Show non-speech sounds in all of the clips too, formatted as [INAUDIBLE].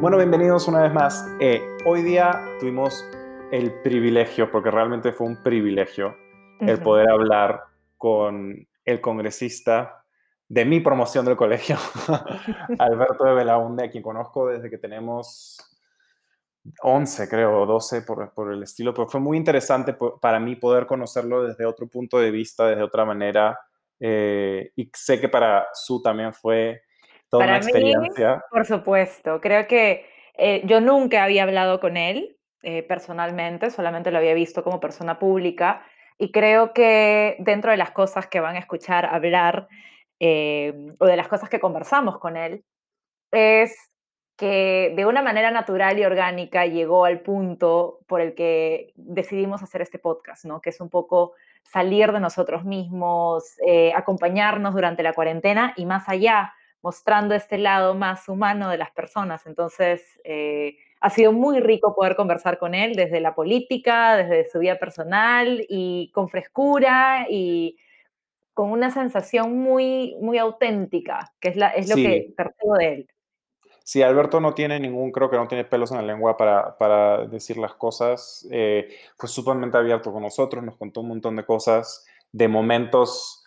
Bueno, bienvenidos una vez más. Eh, hoy día tuvimos el privilegio, porque realmente fue un privilegio, el poder hablar con el congresista de mi promoción del colegio, [LAUGHS] Alberto de Belaunde, a quien conozco desde que tenemos 11, creo, 12 por, por el estilo, pero fue muy interesante para mí poder conocerlo desde otro punto de vista, desde otra manera, eh, y sé que para su también fue toda Para una mí, experiencia. por supuesto. Creo que eh, yo nunca había hablado con él eh, personalmente, solamente lo había visto como persona pública y creo que dentro de las cosas que van a escuchar hablar eh, o de las cosas que conversamos con él, es que de una manera natural y orgánica llegó al punto por el que decidimos hacer este podcast, ¿no? Que es un poco salir de nosotros mismos, eh, acompañarnos durante la cuarentena y más allá, mostrando este lado más humano de las personas. Entonces, eh, ha sido muy rico poder conversar con él desde la política, desde su vida personal y con frescura y con una sensación muy, muy auténtica, que es, la, es lo Sí, que percibo de él. sí, Alberto no tiene ningún, creo que no tiene pelos en la lengua para, para decir las cosas. Eh, fue sumamente abierto con nosotros, nos contó un montón de cosas, de momentos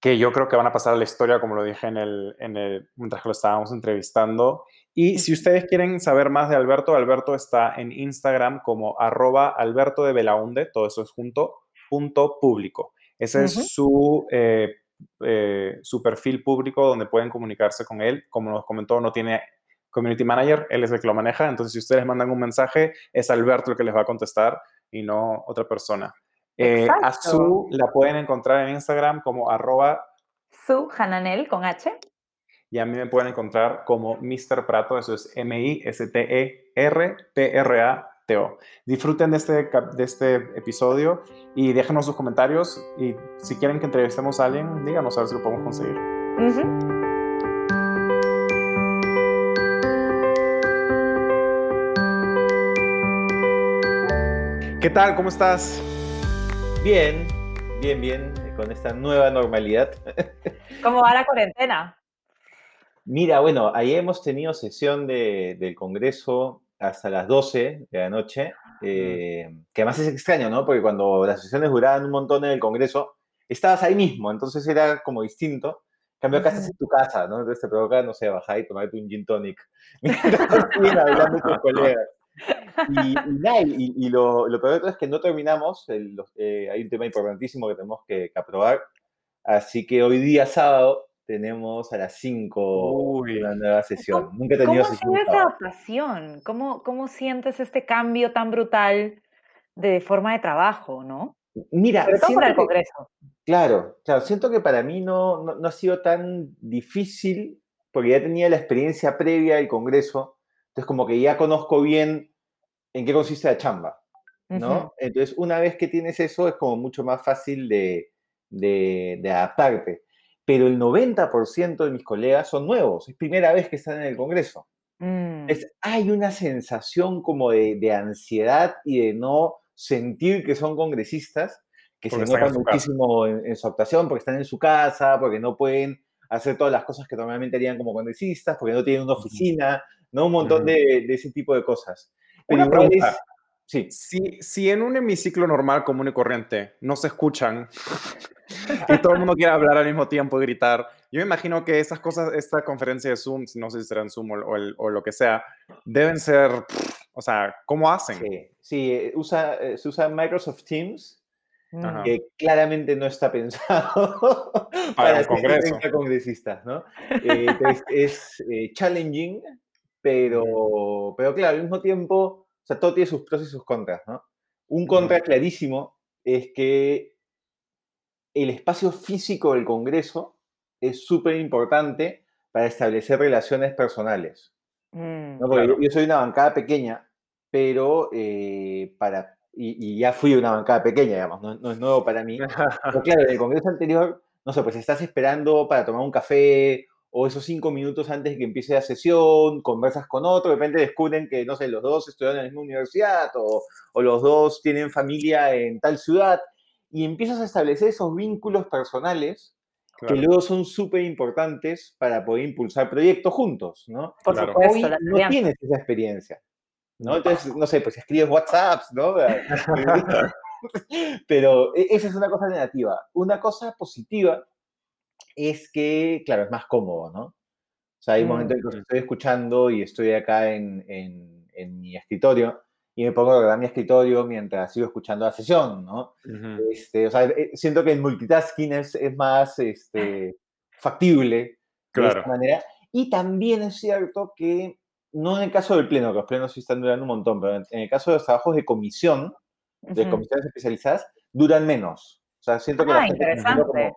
que yo creo que van a pasar a la historia, como lo dije en el, en el, mientras que lo estábamos entrevistando. Y si ustedes quieren saber más de Alberto, Alberto está en Instagram como arroba Alberto de Belaunde, todo eso es junto, punto público. Ese es su, eh, eh, su perfil público donde pueden comunicarse con él. Como nos comentó, no tiene community manager, él es el que lo maneja. Entonces, si ustedes mandan un mensaje, es Alberto el que les va a contestar y no otra persona. Eh, a. Su la pueden encontrar en Instagram como arroba Su Hananel con H. y a mí me pueden encontrar como Mr. Prato, eso es M-I-S-T-E-R-P-R-A-T-O. Disfruten de este, de este episodio y déjenos sus comentarios y si quieren que entrevistemos a alguien, díganos a ver si lo podemos conseguir. ¿Qué tal? ¿Cómo estás? Bien, bien, bien, con esta nueva normalidad. ¿Cómo va la cuarentena? Mira, bueno, ahí hemos tenido sesión de- del Congreso hasta las 12 de la noche, eh, que además es extraño, ¿no? Porque cuando las sesiones duraban un montón en el Congreso, estabas ahí mismo, entonces era como distinto. En cambio, acá estás en tu casa, ¿no? Entonces te provoca, no sé, bajar y tomarte un gin tonic [LAUGHS] mientras hablando tus colegas. Y, y nada, y, y lo, lo peor de todo es que no terminamos, el- los- eh, hay un tema importantísimo que tenemos que, que aprobar, así que hoy día sábado tenemos a las 5 Uy, una nueva ¿Y ¿Cómo, sesión. Nunca he tenido cómo sesión esa adaptación? ¿Cómo, ¿Cómo sientes este cambio tan brutal de forma de trabajo, no? Mira, Sobre todo para el que, Congreso. claro, claro, siento que para mí no, no, no ha sido tan difícil porque ya tenía la experiencia previa del Congreso, entonces como que ya conozco bien en qué consiste la chamba. ¿no? Entonces, una vez que tienes eso, es como mucho más fácil de, de, de adaptarte. Pero el 90% de mis colegas son nuevos, es primera vez que están en el Congreso. Mm, Entonces, hay una sensación como de, de ansiedad y de no sentir que son congresistas, que porque se están nota en su casa. muchísimo en, en su actuación, porque están en su casa, porque no pueden hacer todas las cosas que normalmente harían como congresistas, porque no tienen una oficina, ¿no? Un montón ujú. de, de ese tipo de cosas. Pero Una igual es, sí, Si, si en un hemiciclo normal, común y corriente, no se escuchan [LAUGHS] y todo el mundo quiere hablar al mismo tiempo y gritar, yo me imagino que esas cosas, esta conferencia de Zoom, no sé si será en Zoom o, o el- o lo que sea, deben ser, pff, o sea, ¿cómo hacen? Sí, sí, eh, usa, eh, se usa Microsoft Teams, Ajá. que claramente no está pensado [LAUGHS] Para para tener congreso. 30 congresistas, ¿no? Eh, entonces es eh, challenging, pero, pero claro, al mismo tiempo, sea, todo tiene sus pros y sus contras, ¿no? Un contra clarísimo es que el espacio físico del Congreso es súper importante para establecer relaciones personales. Mm, ¿no? Porque Claro. yo soy una bancada pequeña, pero eh, para, y, y ya fui una bancada pequeña, digamos, no, no es nuevo para mí. [LAUGHS] Pero claro, en el congreso anterior, no sé, pues estás esperando para tomar un café o esos cinco minutos antes de que empiece la sesión, conversas con otro, de repente descubren que, no sé, los dos estudian en la misma universidad o, o los dos tienen familia en tal ciudad y empiezas a establecer esos vínculos personales que luego son súper importantes para poder impulsar proyectos juntos, ¿no? Por supuesto, Hoy no tienes esa experiencia, ¿no? Entonces, no sé, pues escribes WhatsApps, ¿no? [LAUGHS] [LAUGHS] Pero e, esa es una cosa negativa. Una cosa positiva es que, claro, es más cómodo, ¿no? O sea, hay momentos en que estoy escuchando y estoy acá en, en, en mi escritorio y me pongo a grabar mi escritorio mientras sigo escuchando la sesión, ¿no? este, o sea, eh, siento que el multitasking es, es más este, factible de esta manera. Y también es cierto que, no en el caso del pleno, que los plenos sí están durando un montón, pero en, el caso de los trabajos de comisión, de comisiones especializadas, duran menos. O sea, siento que ah, la gente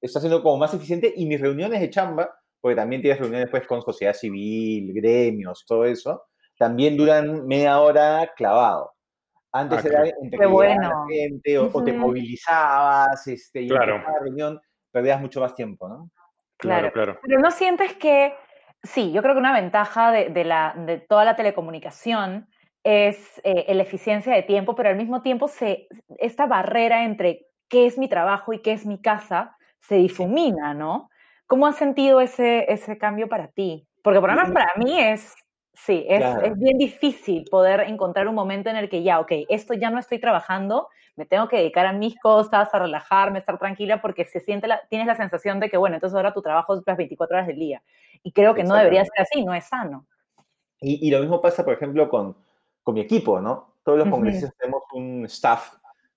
está siendo como más eficiente y mis reuniones de chamba, porque también tienes reuniones pues, con sociedad civil, gremios, todo eso, también duran media hora clavado. Antes ah, era entre que bueno. gente o, te movilizabas este, y claro. en cada reunión perdías mucho más tiempo, ¿no? Claro, claro. Pero no sientes que, sí, yo creo que una ventaja de, la, de toda la telecomunicación es eh, la eficiencia de tiempo, pero al mismo tiempo se, esta barrera entre qué es mi trabajo y qué es mi casa se difumina, ¿no? ¿Cómo has sentido ese, ese cambio para ti? Porque por lo menos para mí es Sí, es, es, bien difícil poder encontrar un momento en el que ya, ok, esto ya no estoy trabajando, me tengo que dedicar a mis cosas, a relajarme, a estar tranquila, porque se siente la, tienes la sensación de que, bueno, entonces ahora tu trabajo es las 24 horas del día. Y creo que no debería ser así, no es sano. Y, y lo mismo pasa, por ejemplo, con, con mi equipo, ¿no? Todos los congresistas tenemos un staff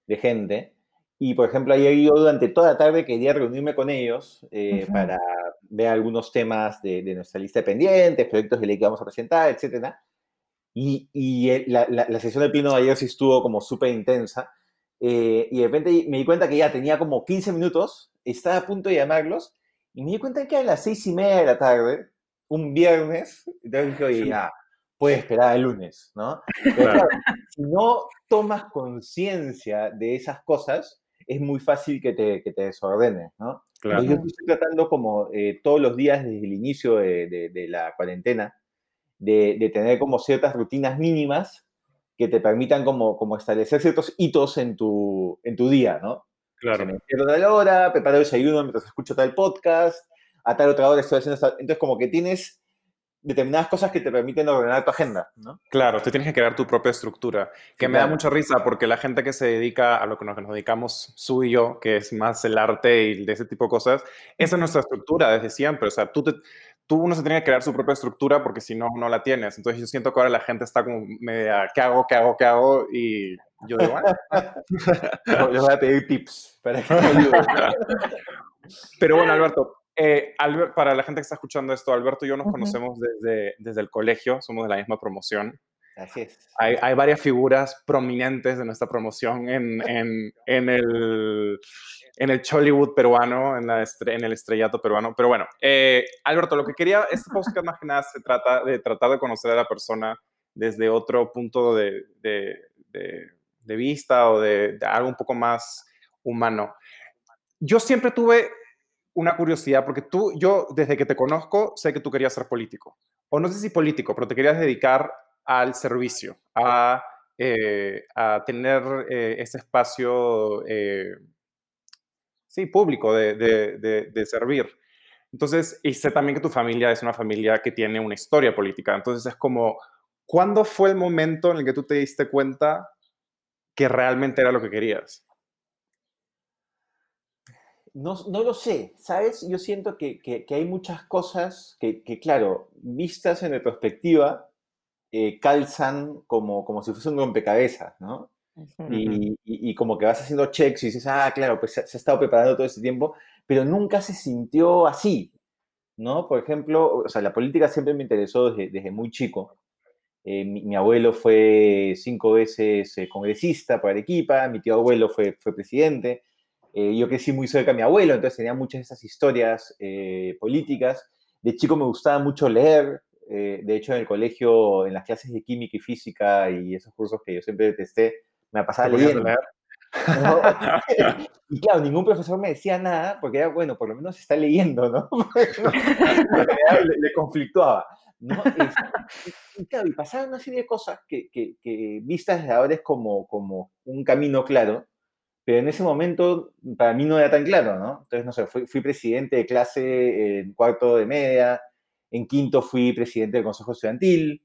de gente. Y, por ejemplo, ayer yo durante toda la tarde quería reunirme con ellos eh, para ver algunos temas de, nuestra lista de pendientes, proyectos de ley que vamos a presentar, etc. Y, y la, la, sesión del pleno de ayer sí estuvo como súper intensa. Eh, y de repente me di cuenta que ya tenía como 15 minutos, estaba a punto de llamarlos, y me di cuenta que a las seis y media de la tarde, un viernes, entonces dije, oye, ya, puede esperar el lunes, ¿no? [LAUGHS] Pero si no tomas conciencia de esas cosas, es muy fácil que te, que te desordenes, ¿no? Claro. Yo estoy tratando como eh, todos los días desde el inicio de, de, la cuarentena de, de, tener como ciertas rutinas mínimas que te permitan como, como establecer ciertos hitos en tu, en tu día, ¿no? Claro. O me despierto a tal hora, preparo el desayuno mientras escucho tal podcast, a tal otra hora estoy haciendo esta... Entonces como que tienes determinadas cosas que te permiten ordenar tu agenda, ¿no? Claro, tú tienes que crear tu propia estructura, que me da mucha risa porque la gente que se dedica a lo que nos, dedicamos, su y yo, que es más el arte y de ese tipo de cosas, esa es nuestra estructura desde siempre, o sea, tú, te, tú uno se tiene que crear su propia estructura porque si no, no la tienes, entonces yo siento que ahora la gente está como media, ¿qué hago, qué hago, qué hago? Y yo digo, bueno. [LAUGHS] Les voy a pedir tips para que [LAUGHS] Pero bueno, Alberto, eh, para la gente que está escuchando esto, Alberto y yo nos conocemos desde, desde el colegio, somos de la misma promoción. Así es. Hay, hay varias figuras prominentes de nuestra promoción en, en, en el, en el Chollywood peruano, en, la en el estrellato peruano. Pero bueno, eh, Alberto, lo que quería, este podcast más que nada se trata de tratar de conocer a la persona desde otro punto de, de, de vista o de, algo un poco más humano. Yo siempre tuve una curiosidad, porque tú, yo desde que te conozco, sé que tú querías ser político. O no sé si político, pero te querías dedicar al servicio, a, eh, a tener eh, ese espacio, eh, sí, público de, de, de, servir. Entonces, y sé también que tu familia es una familia que tiene una historia política. Entonces, es como, ¿cuándo fue el momento en el que tú te diste cuenta que realmente era lo que querías? No, no, lo sé, ¿sabes? Yo siento que, que, hay muchas cosas que, que, claro, vistas en retrospectiva, eh, calzan como, como si fuese un rompecabezas, ¿no? y, y, como que vas haciendo checks y dices, ah, claro, pues se, ha estado preparando todo este tiempo, pero nunca se sintió así, ¿no? Por ejemplo, o sea, la política siempre me interesó desde, desde muy chico. Eh, mi, mi, abuelo fue cinco veces eh, congresista por Arequipa, mi tío abuelo fue, fue presidente. Eh, yo crecí muy cerca de mi abuelo, entonces tenía muchas de esas historias eh, políticas. De chico me gustaba mucho leer. Eh, de hecho, en el colegio, en las clases de química y física y esos cursos que yo siempre detesté, me pasaba leyendo. Leer? [LAUGHS] y claro, ningún profesor me decía nada porque era, bueno, por lo menos está leyendo, ¿no? [LAUGHS] le, le, conflictuaba. ¿no? y, claro, y una serie de cosas que, que, que vistas ahora es como, como un camino claro, pero en ese momento para mí no era tan claro, ¿no? Entonces, no sé, fui, fui presidente de clase en cuarto de media, en quinto fui presidente del consejo estudiantil,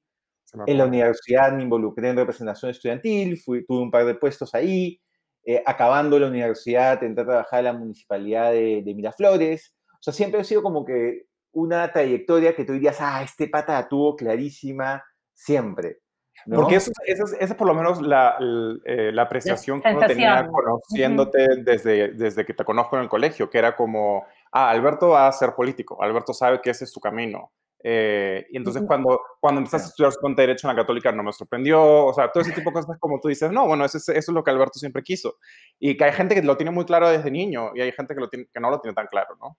en la universidad me involucré en representación estudiantil, fui, tuve un par de puestos ahí, eh, acabando la universidad, entré a trabajar en la municipalidad de, de, Miraflores. O sea, siempre ha sido como que una trayectoria que tú dirías, ah, este pata la tuvo clarísima siempre. ¿No? Porque esa es por lo menos la, eh, la apreciación que uno tenía conociéndote uh -huh. desde, desde que te conozco en el colegio, que era como, ah, Alberto va a ser político, Alberto sabe que ese es su camino. Eh, y entonces cuando, cuando empezaste a estudiar con Derecho en la Católica no me sorprendió, o sea, todo ese tipo de cosas como tú dices, no, bueno, eso es, eso es lo que Alberto siempre quiso. Y que hay gente que lo tiene muy claro desde niño y hay gente que, lo tiene, que no lo tiene tan claro, ¿no?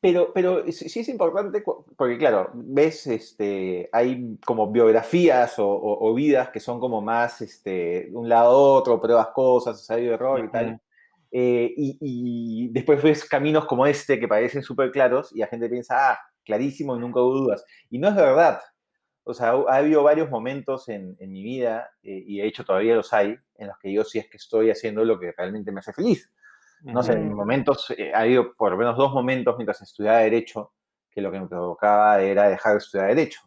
Pero, pero sí es importante, porque claro, ves, este, hay como biografías o, o, o vidas que son como más, este, de un lado a otro, pruebas cosas, ensayo de error y tal. Eh, y, y, después ves caminos como este que parecen súper claros y la gente piensa, ah, clarísimo y nunca hubo dudas. Y no es verdad. O sea, ha habido varios momentos en, en mi vida, eh, y de hecho todavía los hay, en los que yo sí es que estoy haciendo lo que realmente me hace feliz. No sé, en momentos, eh, ha habido por lo menos dos momentos mientras estudiaba Derecho que lo que me provocaba era dejar de estudiar Derecho.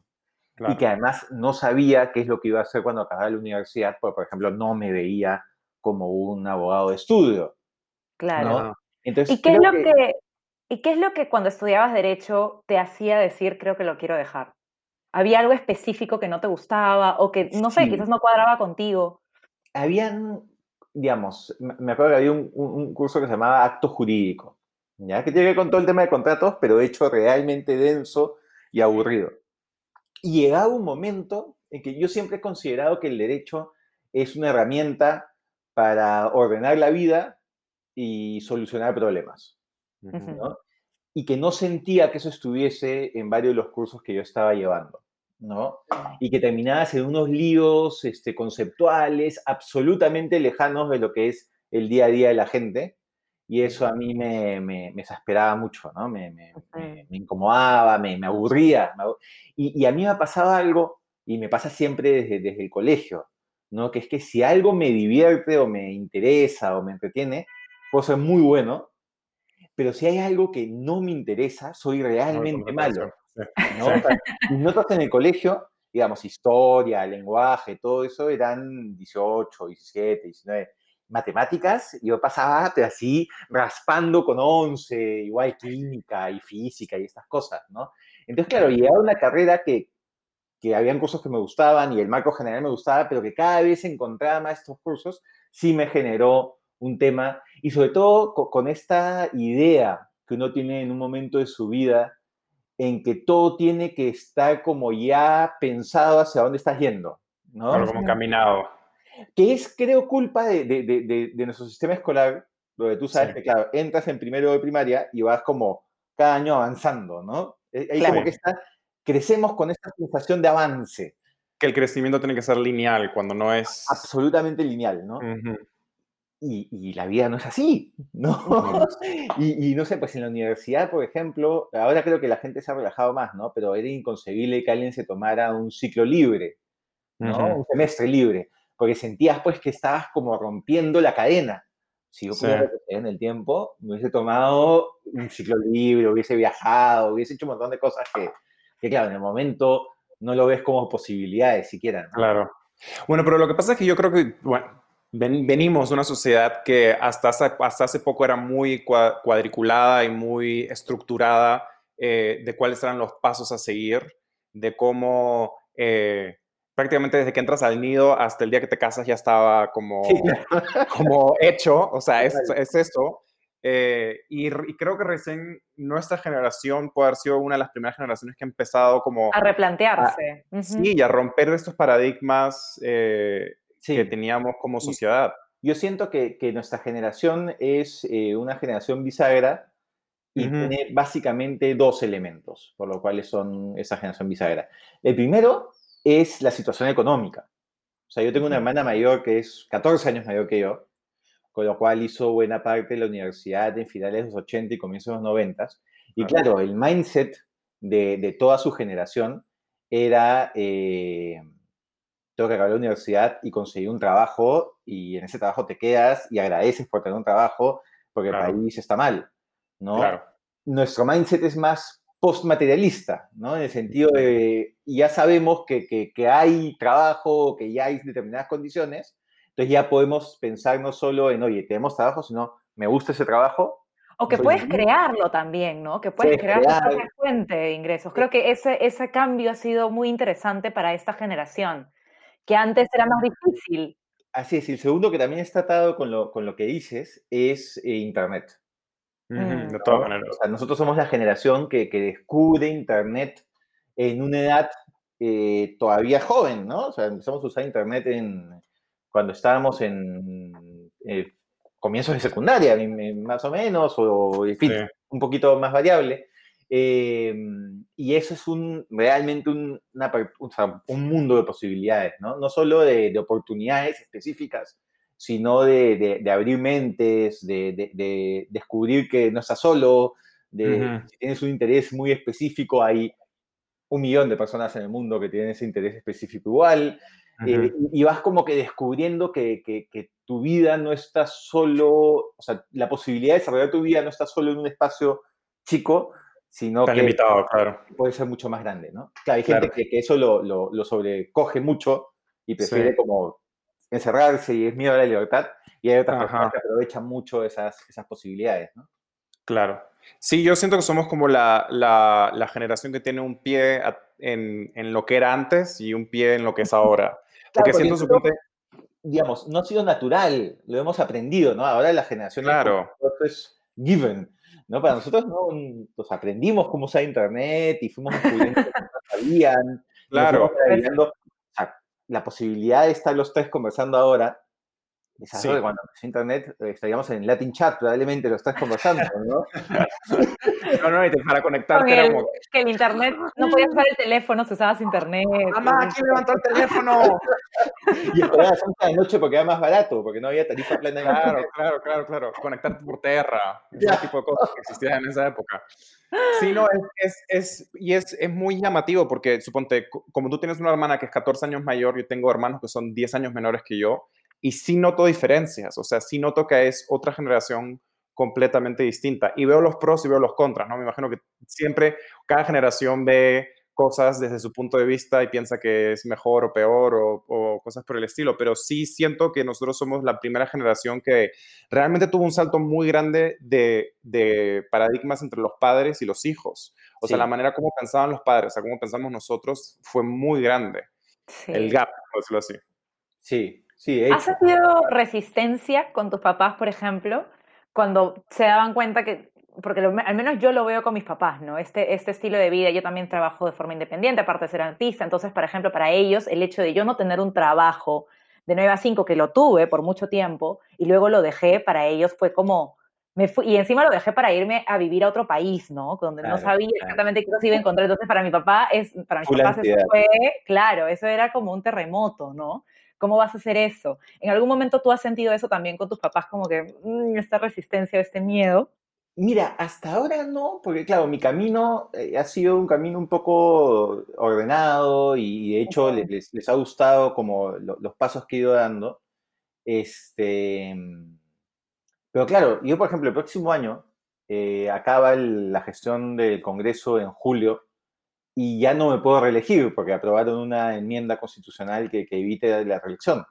Claro. Y que además no sabía qué es lo que iba a hacer cuando acabara la universidad, porque, por ejemplo, no me veía como un abogado de estudio. Claro. ¿no? Entonces, ¿Y, qué es lo que... que... ¿Y qué es lo que cuando estudiabas Derecho te hacía decir, creo que lo quiero dejar? ¿Había algo específico que no te gustaba o que, no sé, sí. quizás no cuadraba contigo? Habían digamos, me acuerdo que había un, un, curso que se llamaba Acto Jurídico, ¿ya? que tiene que ver con todo el tema de contratos, pero hecho realmente denso y aburrido. Y llegaba un momento en que yo siempre he considerado que el derecho es una herramienta para ordenar la vida y solucionar problemas. ¿no? Y que no sentía que eso estuviese en varios de los cursos que yo estaba llevando. ¿No? Y que terminabas en unos líos este, conceptuales absolutamente lejanos de lo que es el día a día de la gente. Y eso a mí me, me, me exasperaba mucho, ¿no? Me, me, incomodaba, me, aburría. Y, y, a mí me ha pasado algo, y me pasa siempre desde, desde el colegio, ¿no? Que es que si algo me divierte o me interesa o me entretiene, puedo ser muy bueno, pero si hay algo que no me interesa, soy realmente no. Mis notas en el colegio, digamos, historia, lenguaje, todo eso eran 18, 17, 19. Matemáticas, yo pasaba así raspando con 11, igual química y física y estas cosas, ¿no? Entonces, claro, llegaba una carrera que, que habían cursos que me gustaban y el marco general me gustaba, pero que cada vez encontraba más estos cursos, sí me generó un tema y sobre todo con esta idea que uno tiene en un momento de su vida en que todo tiene que estar como ya pensado hacia dónde estás yendo, ¿no? Claro, como caminado. Que es, creo, culpa de, de, de, de nuestro sistema escolar, donde tú sabes sí. que, claro, entras en primero de primaria y vas como cada año avanzando, ¿no? Ahí claro. como que está, crecemos con esta sensación de avance. Que el crecimiento tiene que ser lineal, cuando no es... Absolutamente lineal, ¿no? Uh -huh. Y, y, la vida no es así, ¿no? [LAUGHS] y, y, no sé, pues en la universidad, por ejemplo, ahora creo que la gente se ha relajado más, ¿no? Pero era inconcebible que alguien se tomara un ciclo libre, ¿no? Uh -huh. Un semestre libre, porque sentías pues que estabas como rompiendo la cadena. Si yo pudiera sí. en el tiempo, me hubiese tomado un ciclo libre, hubiese viajado, hubiese hecho un montón de cosas que, que claro, en el momento no lo ves como posibilidades siquiera, ¿no? Claro. Bueno, pero lo que pasa es que yo creo que, bueno, venimos de una sociedad que hasta hace, hasta hace poco era muy cuadriculada y muy estructurada eh, de cuáles eran los pasos a seguir, de cómo eh, prácticamente desde que entras al nido hasta el día que te casas ya estaba como, como hecho, o sea, es, es eso. Eh, y, y, creo que recién nuestra generación puede haber sido una de las primeras generaciones que ha empezado como... A replantearse. A, uh -huh. Sí, y a romper estos paradigmas eh, sí. que teníamos como sociedad. Yo siento que, que nuestra generación es eh, una generación bisagra y uh -huh. tiene básicamente dos elementos, por lo cual son esa generación bisagra. El primero es la situación económica. O sea, yo tengo una hermana mayor que es 14 años mayor que yo, con lo cual hizo buena parte de la universidad en finales de los 80 y comienzos de los 90. Y claro, el mindset de, de toda su generación era... Eh, tengo que acabar la universidad y conseguir un trabajo y en ese trabajo te quedas y agradeces por tener un trabajo porque el país está mal, ¿no? Claro. Nuestro mindset es más postmaterialista, ¿no? En el sentido de ya sabemos que, que, hay trabajo, que ya hay determinadas condiciones, entonces ya podemos pensar no solo en, oye, tenemos trabajo, sino me gusta ese trabajo. O que puedes crearlo también, ¿no? Que puedes, crear, tu propia fuente de ingresos. Creo que ese, ese cambio ha sido muy interesante para esta generación, que antes era más difícil. Así es, y el segundo que también está atado con lo, con lo que dices es eh, Internet. Mm. de todas maneras. O sea, nosotros somos la generación que, que descubre Internet en una edad eh, todavía joven, ¿no? O sea, empezamos a usar Internet en, cuando estábamos en eh, comienzos de secundaria, más o menos, o en fin, un poquito más variable. Em, y eso es un, realmente un, un, mundo de posibilidades, ¿no? No solo de, de oportunidades específicas, sino de, de, abrir mentes, de, de, descubrir que no estás solo, de si tienes un interés muy específico, hay un millón de personas en el mundo que tienen ese interés específico igual, eh, y vas como que descubriendo que, que, tu vida no está solo, o sea, la posibilidad de desarrollar tu vida no está solo en un espacio chico, sino que limitado, claro. puede ser mucho más grande, ¿no? Claro, hay gente que, que, eso lo, lo, lo, sobrecoge mucho y prefiere como encerrarse y es miedo a la libertad, y hay otras personas que aprovechan mucho esas, esas posibilidades, ¿no? Claro. Sí, yo siento que somos como la, la, la generación que tiene un pie en, en, lo que era antes y un pie en lo que es [LAUGHS] ahora. Porque siento su Digamos, no ha sido natural, lo hemos aprendido, ¿no? Ahora la generación claro. es given, ¿no? Para nosotros no, pues aprendimos cómo usar Internet y fuimos descubriendo que no sabían. Claro la posibilidad de estar los tres conversando ahora, es algo que cuando empezó Internet eh, estaríamos en Latin Chat, probablemente los tres conversando, ¿no? [LAUGHS] no, no, y para conectarte era como... Que el Internet, no podías usar el teléfono si usabas Internet. ¡Mamá, ¿quién levantó el teléfono? [LAUGHS] y esperabas a de noche porque era más barato, porque no había tarifa plena. Claro, claro, claro, claro. Conectarte por tierra, ese tipo de cosas que existían en esa época. Sí, no, es, es, y es, es, muy llamativo porque, suponte, como tú tienes una hermana que es 14 años mayor, yo tengo hermanos que son 10 años menores que yo, y sí noto diferencias, o sea, sí noto que es otra generación completamente distinta. Y veo los pros y veo los contras, ¿no? Me imagino que siempre cada generación ve cosas desde su punto de vista y piensa que es mejor o peor o, cosas por el estilo, pero sí siento que nosotros somos la primera generación que realmente tuvo un salto muy grande de, paradigmas entre los padres y los hijos. O sea, la manera como pensaban los padres, o sea, cómo pensamos nosotros fue muy grande. El gap, por decirlo así. Sí, sí. ¿Has sentido resistencia con tus papás, por ejemplo, cuando se daban cuenta que porque al menos yo lo veo con mis papás, ¿no? Este, este estilo de vida, yo también trabajo de forma independiente, aparte de ser artista, entonces, por ejemplo, para ellos, el hecho de yo no tener un trabajo de 9 a 5, que lo tuve por mucho tiempo, y luego lo dejé, para ellos fue como, me fui, y encima lo dejé para irme a vivir a otro país, ¿no? Donde no sabía exactamente qué se iba a encontrar, entonces para mi papá, es, para mis papás eso fue, claro, eso era como un terremoto, ¿no? ¿Cómo vas a hacer eso? ¿En algún momento tú has sentido eso también con tus papás, como que mm, esta resistencia, este miedo? Mira, hasta ahora no, porque claro, mi camino eh, ha sido un camino un poco ordenado y de hecho les, les, ha gustado como los pasos que he ido dando. Este, pero claro, yo por ejemplo el próximo año eh, acaba la gestión del Congreso en julio y ya no me puedo reelegir porque aprobaron una enmienda constitucional que, que evite la reelección.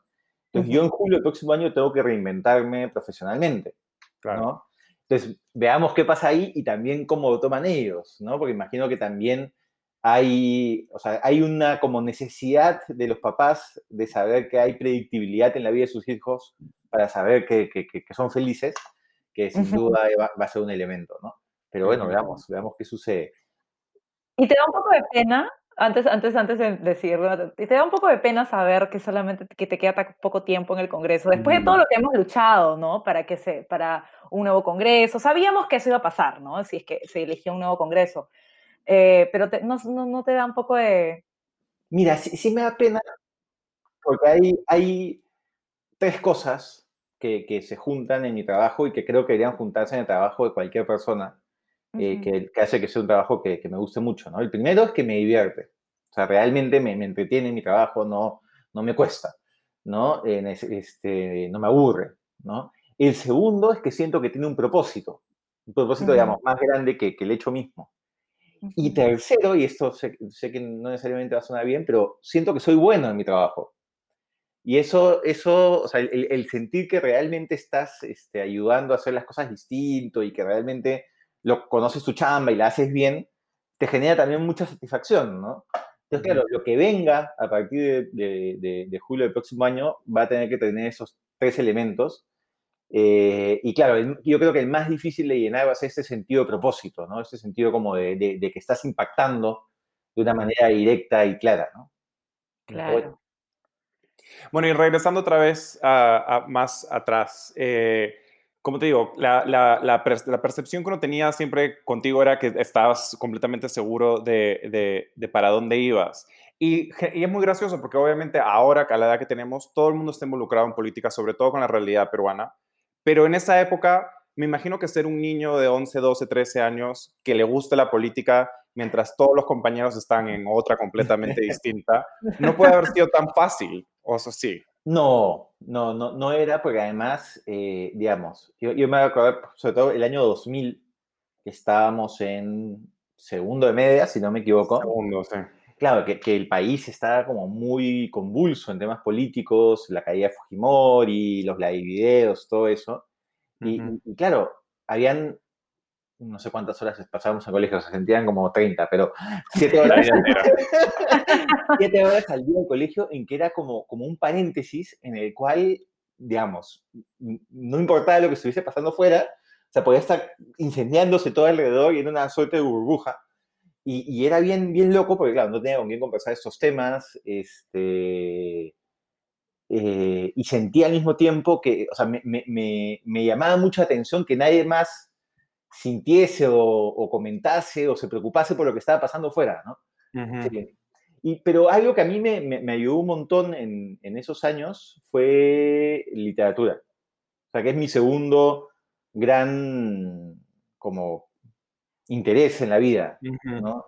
Entonces yo en julio del próximo año tengo que reinventarme profesionalmente. Claro. ¿no? Entonces, veamos qué pasa ahí y también cómo lo toman ellos, ¿no? Porque imagino que también hay, o sea, hay una como necesidad de los papás de saber que hay predictibilidad en la vida de sus hijos para saber que, que, que son felices, que sin duda va, a ser un elemento, ¿no? Pero bueno, veamos, veamos qué sucede. ¿Y te da un poco de pena antes, antes, antes de decirlo, te da un poco de pena saber que solamente que te queda tan poco tiempo en el Congreso, después de todo lo que hemos luchado, ¿no? Para que se, para un nuevo Congreso, sabíamos que eso iba a pasar, ¿no? Si es que se eligió un nuevo Congreso, eh, pero no, no, no, te da un poco de... Mira, sí, sí me da pena, porque hay, hay tres cosas que, que, se juntan en mi trabajo y que creo que deberían juntarse en el trabajo de cualquier persona eh, que, hace que sea un trabajo que, me guste mucho, ¿no? El primero es que me divierte, o sea, realmente me, me entretiene mi trabajo, no, no me cuesta, ¿no? este, no me aburre, ¿no? El segundo es que siento que tiene un propósito, un propósito, digamos, más grande que, el hecho mismo. Y tercero, y esto sé, que no necesariamente va a sonar bien, pero siento que soy bueno en mi trabajo. Y eso, eso o sea, el, sentir que realmente estás este, ayudando a hacer las cosas distinto y que realmente lo conoces tu chamba y la haces bien, te genera también mucha satisfacción, ¿no? Entonces, claro, lo que venga a partir de, julio del próximo año va a tener que tener esos tres elementos. Eh, y claro, yo creo que el más difícil de llenar va a ser ese sentido de propósito, ¿no? Ese sentido como de, que estás impactando de una manera directa y clara, ¿no? Claro. Bueno, y regresando otra vez a, más atrás, eh, como te digo, la, la, percepción que uno tenía siempre contigo era que estabas completamente seguro de, de, para dónde ibas. Y, y, es muy gracioso porque obviamente ahora, a la edad que tenemos, todo el mundo está involucrado en política, sobre todo con la realidad peruana. Pero en esa época, me imagino que ser un niño de 11, 12, 13 años que le gusta la política mientras todos los compañeros están en otra completamente [LAUGHS] distinta, no puede haber sido tan fácil, o sea, sí. No, no, no, no era, porque además, eh, digamos, yo, me acuerdo, sobre todo el año 2000, que estábamos en segundo de media, si no me equivoco. Segundo, sí. Claro, que, que el país estaba como muy convulso en temas políticos, la caída de Fujimori, los live videos, todo eso. y, claro, habían no sé cuántas horas pasábamos en colegio, se sentían como 30, pero 7 horas, [LAUGHS] siete horas al día de colegio en que era como, como un paréntesis en el cual, digamos, no importaba lo que estuviese pasando fuera, o sea, podía estar incendiándose todo alrededor y en una suerte de burbuja. Y, era bien, bien loco porque, claro, no tenía con quién conversar estos temas, este... Eh, y sentía al mismo tiempo que, o sea, me, me, me llamaba mucha atención que nadie más sintiese o, comentase o se preocupase por lo que estaba pasando fuera, ¿no? y, pero algo que a mí me, me, ayudó un montón en, en, esos años fue literatura. O sea, que es mi segundo gran como interés en la vida, ¿no?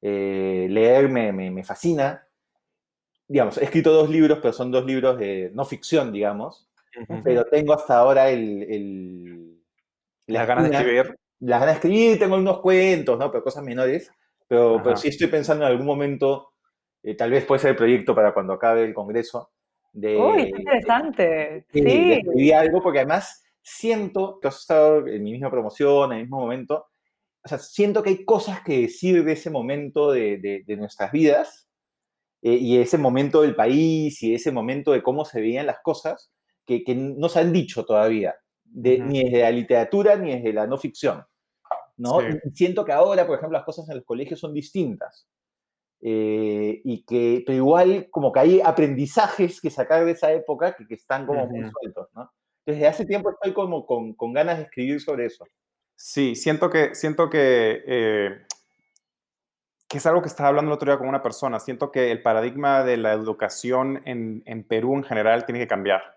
Eh, leer me, me, fascina. Digamos, he escrito dos libros, pero son dos libros de no ficción, digamos. Pero tengo hasta ahora el, el las ganas de escribir las ganas de escribir, tengo unos cuentos, ¿no? Pero cosas menores. Pero, pero sí estoy pensando en algún momento, eh, tal vez puede ser el proyecto para cuando acabe el congreso. De, Uy, interesante. sí. De escribir algo, porque además siento que has estado en mi misma promoción, en el mismo momento. O sea, siento que hay cosas que decir de ese momento de, de, nuestras vidas eh, y ese momento del país y ese momento de cómo se veían las cosas que, que no se han dicho todavía ni desde la literatura ni desde la no ficción. ¿no? siento que ahora, por ejemplo, las cosas en los colegios son distintas. Eh, y que, pero igual como que hay aprendizajes que sacar de esa época que, que están como muy sueltos, ¿no? Desde hace tiempo estoy como con, con, ganas de escribir sobre eso. Sí, siento que, siento que, eh, que es algo que estaba hablando el otro día con una persona. Siento que el paradigma de la educación en, en Perú en general tiene que cambiar.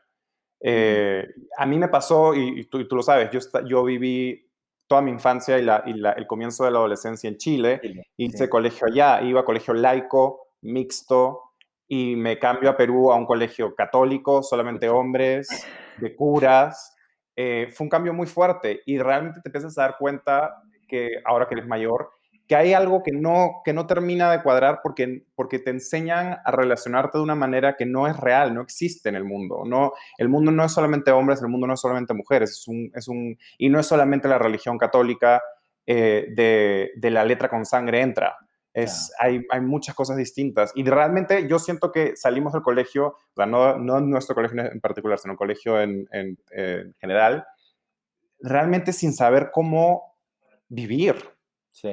Eh, a mí me pasó, y, tú, lo sabes, yo, yo viví toda mi infancia y, la, el comienzo de la adolescencia en Chile, hice colegio allá, iba a colegio laico, mixto, y me cambio a Perú a un colegio católico, solamente hombres, de curas. Eh, fue un cambio muy fuerte y realmente te empiezas a dar cuenta que ahora que eres mayor, que hay algo que no, que no termina de cuadrar porque, porque te enseñan a relacionarte de una manera que no es real, no existe en el mundo. No, el mundo no es solamente hombres, el mundo no es solamente mujeres, es un, es un, y no es solamente la religión católica eh, de, de, la letra con sangre entra. Es, hay, hay, muchas cosas distintas. Y realmente yo siento que salimos del colegio, o no, no nuestro colegio en particular, sino el colegio en, en, en general, realmente sin saber cómo vivir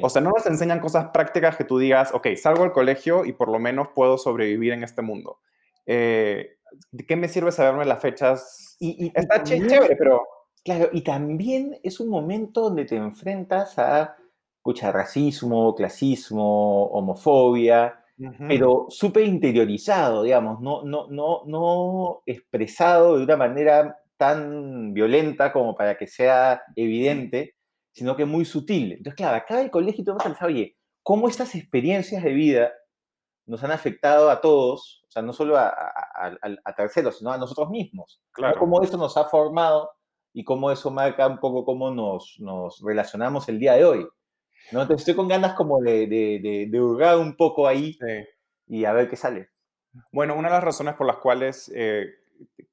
o sea, no nos enseñan cosas prácticas que tú digas, ok, salgo del colegio y por lo menos puedo sobrevivir en este mundo. Eh, ¿De qué me sirve saberme las fechas? Y, Está chévere, pero... Claro, y también es un momento donde te enfrentas a, escucha, racismo, clasismo, homofobia, pero súper interiorizado, digamos, no, no, no, no expresado de una manera tan violenta como para que sea evidente, sino que muy sutil. Entonces, claro, acá el colegio tú vas a pensar, oye, ¿cómo estas experiencias de vida nos han afectado a todos? O sea, no solo a, terceros, sino a nosotros mismos. Claro. Cómo eso nos ha formado y cómo eso marca un poco cómo nos, nos relacionamos el día de hoy. ¿no? Entonces estoy con ganas como de, de, de, hurgar un poco ahí y a ver qué sale. Bueno, una de las razones por las cuales eh,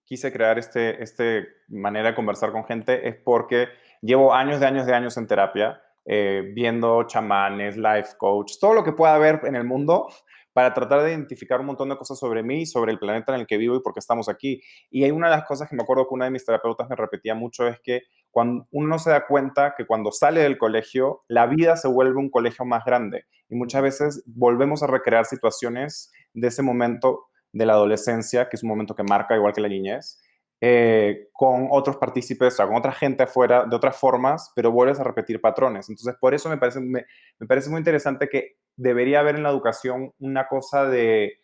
quise crear este, este manera de conversar con gente es porque llevo años de años de años en terapia, eh, viendo chamanes, life coach, todo lo que pueda haber en el mundo para tratar de identificar un montón de cosas sobre mí, sobre el planeta en el que vivo y por qué estamos aquí. Y hay una de las cosas que me acuerdo que una de mis terapeutas me repetía mucho es que cuando uno se da cuenta que cuando sale del colegio, la vida se vuelve un colegio más grande y muchas veces volvemos a recrear situaciones de ese momento de la adolescencia, que es un momento que marca igual que la niñez, eh, con otros partícipes, o sea, con otra gente afuera, de otras formas, pero vuelves a repetir patrones. Entonces, por eso me parece, me, parece muy interesante que debería haber en la educación una cosa de,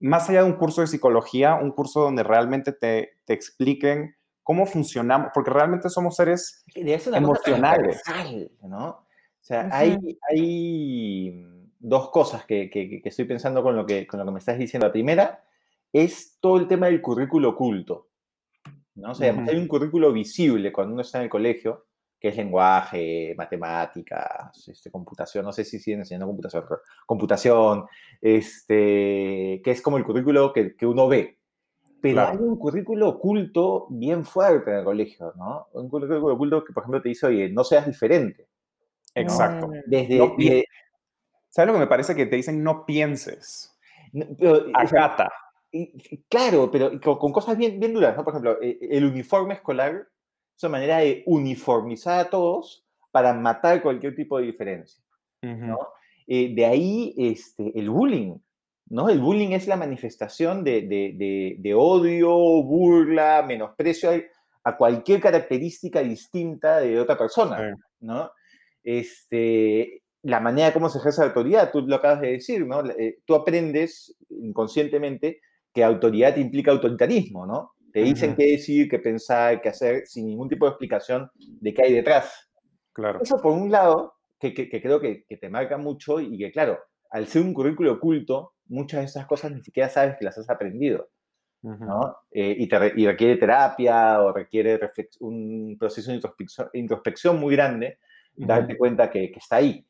más allá de un curso de psicología, un curso donde realmente te, te expliquen cómo funcionamos, porque realmente somos seres emocionales. ¿no? O sea, hay, hay dos cosas que, que, que, estoy pensando con lo que, con lo que me estás diciendo. La primera es todo el tema del currículo oculto. ¿no? O sea, hay un currículo visible cuando uno está en el colegio, que es lenguaje, matemáticas, este, computación, no sé si siguen enseñando computación, computación, este, que es como el currículo que, que uno ve. Pero hay un currículo oculto bien fuerte en el colegio, ¿no? Un currículo oculto que, por ejemplo, te dice, oye, no seas diferente. Exacto. Desde, ¿Sabes lo que me parece? Que te dicen no pienses. Acata claro, pero con, cosas bien, bien duras, ¿no? Por ejemplo, e, el uniforme escolar es una manera de uniformizar a todos para matar cualquier tipo de diferencia, ¿no? Eh, de ahí este, el bullying, ¿no? El bullying es la manifestación de, de, de, odio, burla, menosprecio a, cualquier característica distinta de otra persona, ¿no? Este, la manera como se ejerce la autoridad, tú lo acabas de decir, ¿no? Eh, tú aprendes inconscientemente que autoridad implica autoritarismo, ¿no? Te dicen qué decir, qué pensar, qué hacer, sin ningún tipo de explicación de qué hay detrás. Claro. Eso por un lado, que, que, creo que, que, te marca mucho y que, claro, al ser un currículo oculto, muchas de esas cosas ni siquiera sabes que las has aprendido. ¿no? Eh, y, te, y, requiere terapia o requiere un proceso de introspección, muy grande, darte cuenta que, que, está ahí.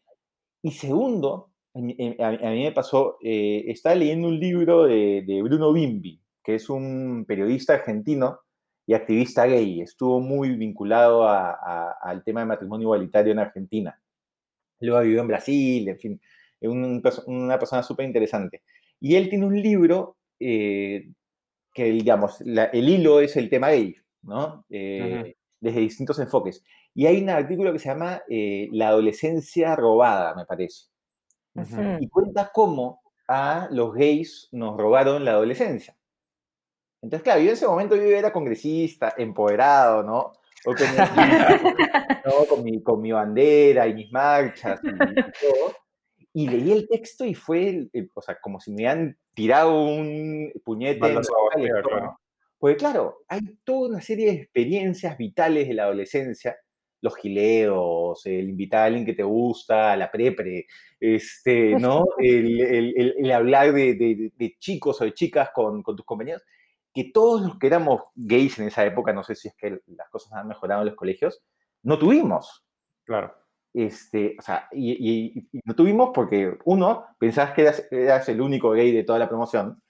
Y segundo, a mí, me pasó, eh, estaba leyendo un libro de, Bruno Bimbi, que es un periodista argentino y activista gay. Estuvo muy vinculado al tema de matrimonio igualitario en Argentina. Luego ha vivido en Brasil, en fin, es una persona súper interesante. Y él tiene un libro eh, que, digamos, el hilo es el tema gay, ¿no? Eh, desde distintos enfoques. Y hay un artículo que se llama La adolescencia robada, me parece y cuenta cómo a los gays nos robaron la adolescencia. Entonces, claro, yo en ese momento yo era congresista, empoderado, [LAUGHS] ¿no? Con, mi, con, mi, bandera y mis marchas y, todo. Y leí el texto y fue, o sea, como si me hubieran tirado un puñete. En Porque claro, hay toda una serie de experiencias vitales de la adolescencia los gileos, el invitar a alguien que te gusta, la prepre, este, ¿no? [LAUGHS] el, hablar de, chicos o de chicas con, tus compañeros, que todos los que éramos gays en esa época, no sé si es que las cosas han mejorado en los colegios, no tuvimos. Claro. Este, o sea, y, no tuvimos porque, uno, pensabas que eras, el único gay de toda la promoción,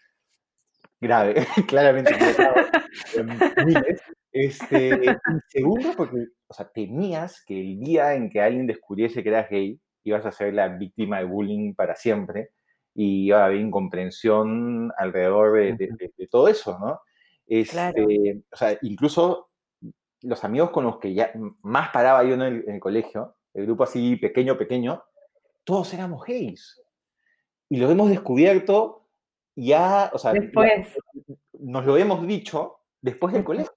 grave, [LAUGHS] claramente. Este, segundo, porque o sea, temías que el día en que alguien descubriese que eras gay, ibas a ser la víctima de bullying para siempre y iba a haber incomprensión alrededor de, todo eso, ¿no? Este, o sea, incluso los amigos con los que ya más paraba yo en el, colegio, el grupo así pequeño, pequeño, todos éramos gays. Y lo hemos descubierto ya, o sea, nos lo hemos dicho después del colegio.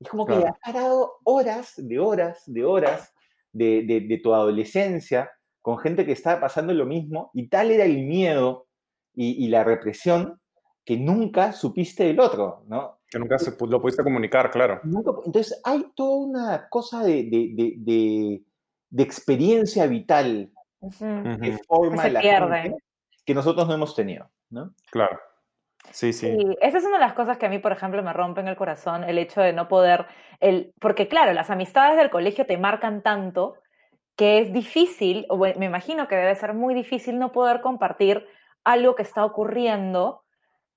Es como que has parado horas de horas de horas de, tu adolescencia con gente que estaba pasando lo mismo y tal era el miedo y, la represión que nunca supiste del otro, ¿no? Que nunca se, lo pudiste comunicar, claro. entonces hay toda una cosa de, experiencia vital que forma la gente que nosotros no hemos tenido, ¿no? Claro. Sí, sí. Y esa es una de las cosas que a mí, por ejemplo, me rompen el corazón, el hecho de no poder, el, porque claro, las amistades del colegio te marcan tanto que es difícil, o me imagino que debe ser muy difícil no poder compartir algo que está ocurriendo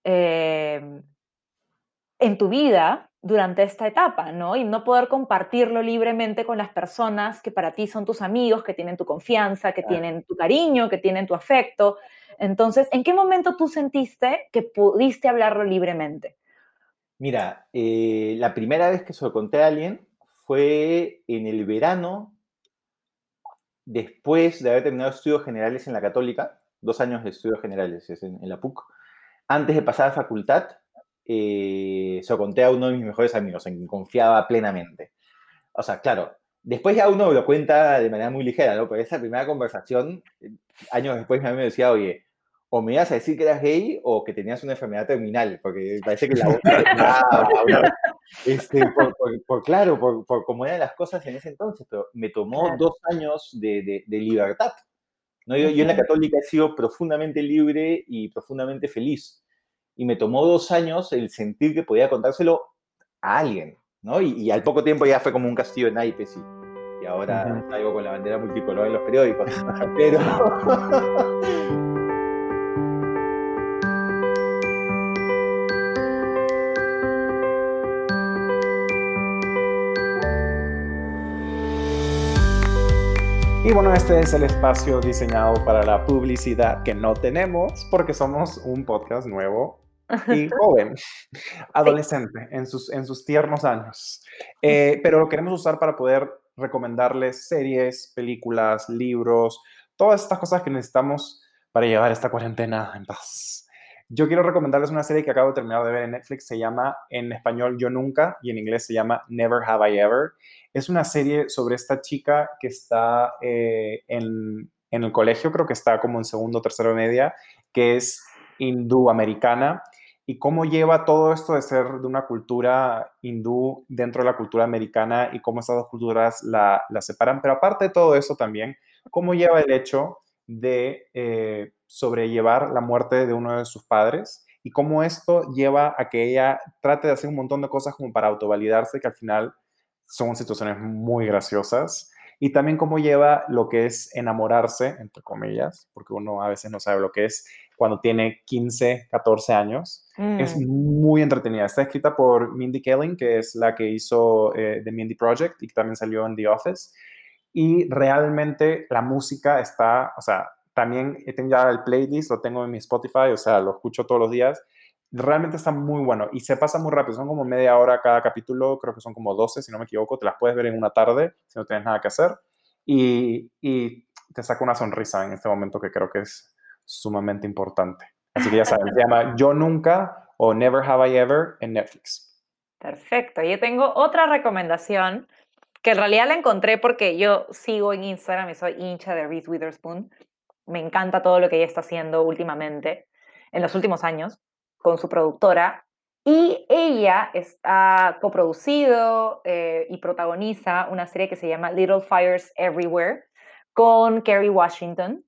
eh, en tu vida durante esta etapa, ¿no? Y no poder compartirlo libremente con las personas que para ti son tus amigos, que tienen tu confianza, que tienen tu cariño, que tienen tu afecto. Entonces, ¿en qué momento tú sentiste que pudiste hablarlo libremente? Mira, eh, la primera vez que se lo conté a alguien fue en el verano, después de haber terminado estudios generales en la Católica, dos años de estudios generales en, la PUC, antes de pasar a facultad, eh, se lo conté a uno de mis mejores amigos, en quien confiaba plenamente. O sea, claro, después ya uno lo cuenta de manera muy ligera, ¿no? Pero esa primera conversación, años después mi amigo me decía, oye, o me ibas a decir que eras gay o que tenías una enfermedad terminal, porque [LAUGHS] parece que la voz [LAUGHS] este, por, claro, por, por cómo eran las cosas en ese entonces, pero me tomó dos años de, de, libertad. ¿no? Yo, yo, en la católica he sido profundamente libre y profundamente feliz. Y me tomó dos años el sentir que podía contárselo a alguien, ¿no? Y, y al poco tiempo ya fue como un castillo de naipes y, y ahora uh -huh. salgo con la bandera multicolor en los periódicos. Pero... [LAUGHS] Y bueno, este es el espacio diseñado para la publicidad que no tenemos porque somos un podcast nuevo y [LAUGHS] joven, adolescente, en sus, en sus tiernos años. Eh, pero lo queremos usar para poder recomendarles series, películas, libros, todas estas cosas que necesitamos para llevar esta cuarentena en paz. Yo quiero recomendarles una serie que acabo de terminar de ver en Netflix, se llama en español Yo Nunca y en inglés se llama Never Have I Ever. Es una serie sobre esta chica que está eh, en, en, el colegio, creo que está como en segundo o tercero media, que es hindú americana y cómo lleva todo esto de ser de una cultura hindú dentro de la cultura americana y cómo estas dos culturas la, la separan. Pero aparte de todo eso también, cómo lleva el hecho de eh, sobrellevar la muerte de uno de sus padres y cómo esto lleva a que ella trate de hacer un montón de cosas como para autovalidarse, que al final son situaciones muy graciosas. Y también cómo lleva lo que es enamorarse, entre comillas, porque uno a veces no sabe lo que es cuando tiene 15, 14 años. Mm. Es muy entretenida. Está escrita por Mindy Kaling, que es la que hizo eh, The Mindy Project y que también salió en The Office. Y realmente la música está, o sea, también tengo ya el playlist, lo tengo en mi Spotify, o sea, lo escucho todos los días. Realmente está muy bueno y se pasa muy rápido. Son como media hora cada capítulo, creo que son como 12, si no me equivoco. Te las puedes ver en una tarde si no tienes nada que hacer. Y, y te saca una sonrisa en este momento que creo que es sumamente importante. Así que ya saben, se llama Yo Nunca o Never Have I Ever en Netflix. Perfecto. Yo tengo otra recomendación que en realidad la encontré porque yo sigo en Instagram y soy hincha de Reese Witherspoon me encanta todo lo que ella está haciendo últimamente, en los últimos años, con su productora. Y ella ha coproducido eh, y protagoniza una serie que se llama Little Fires Everywhere con Kerry Washington,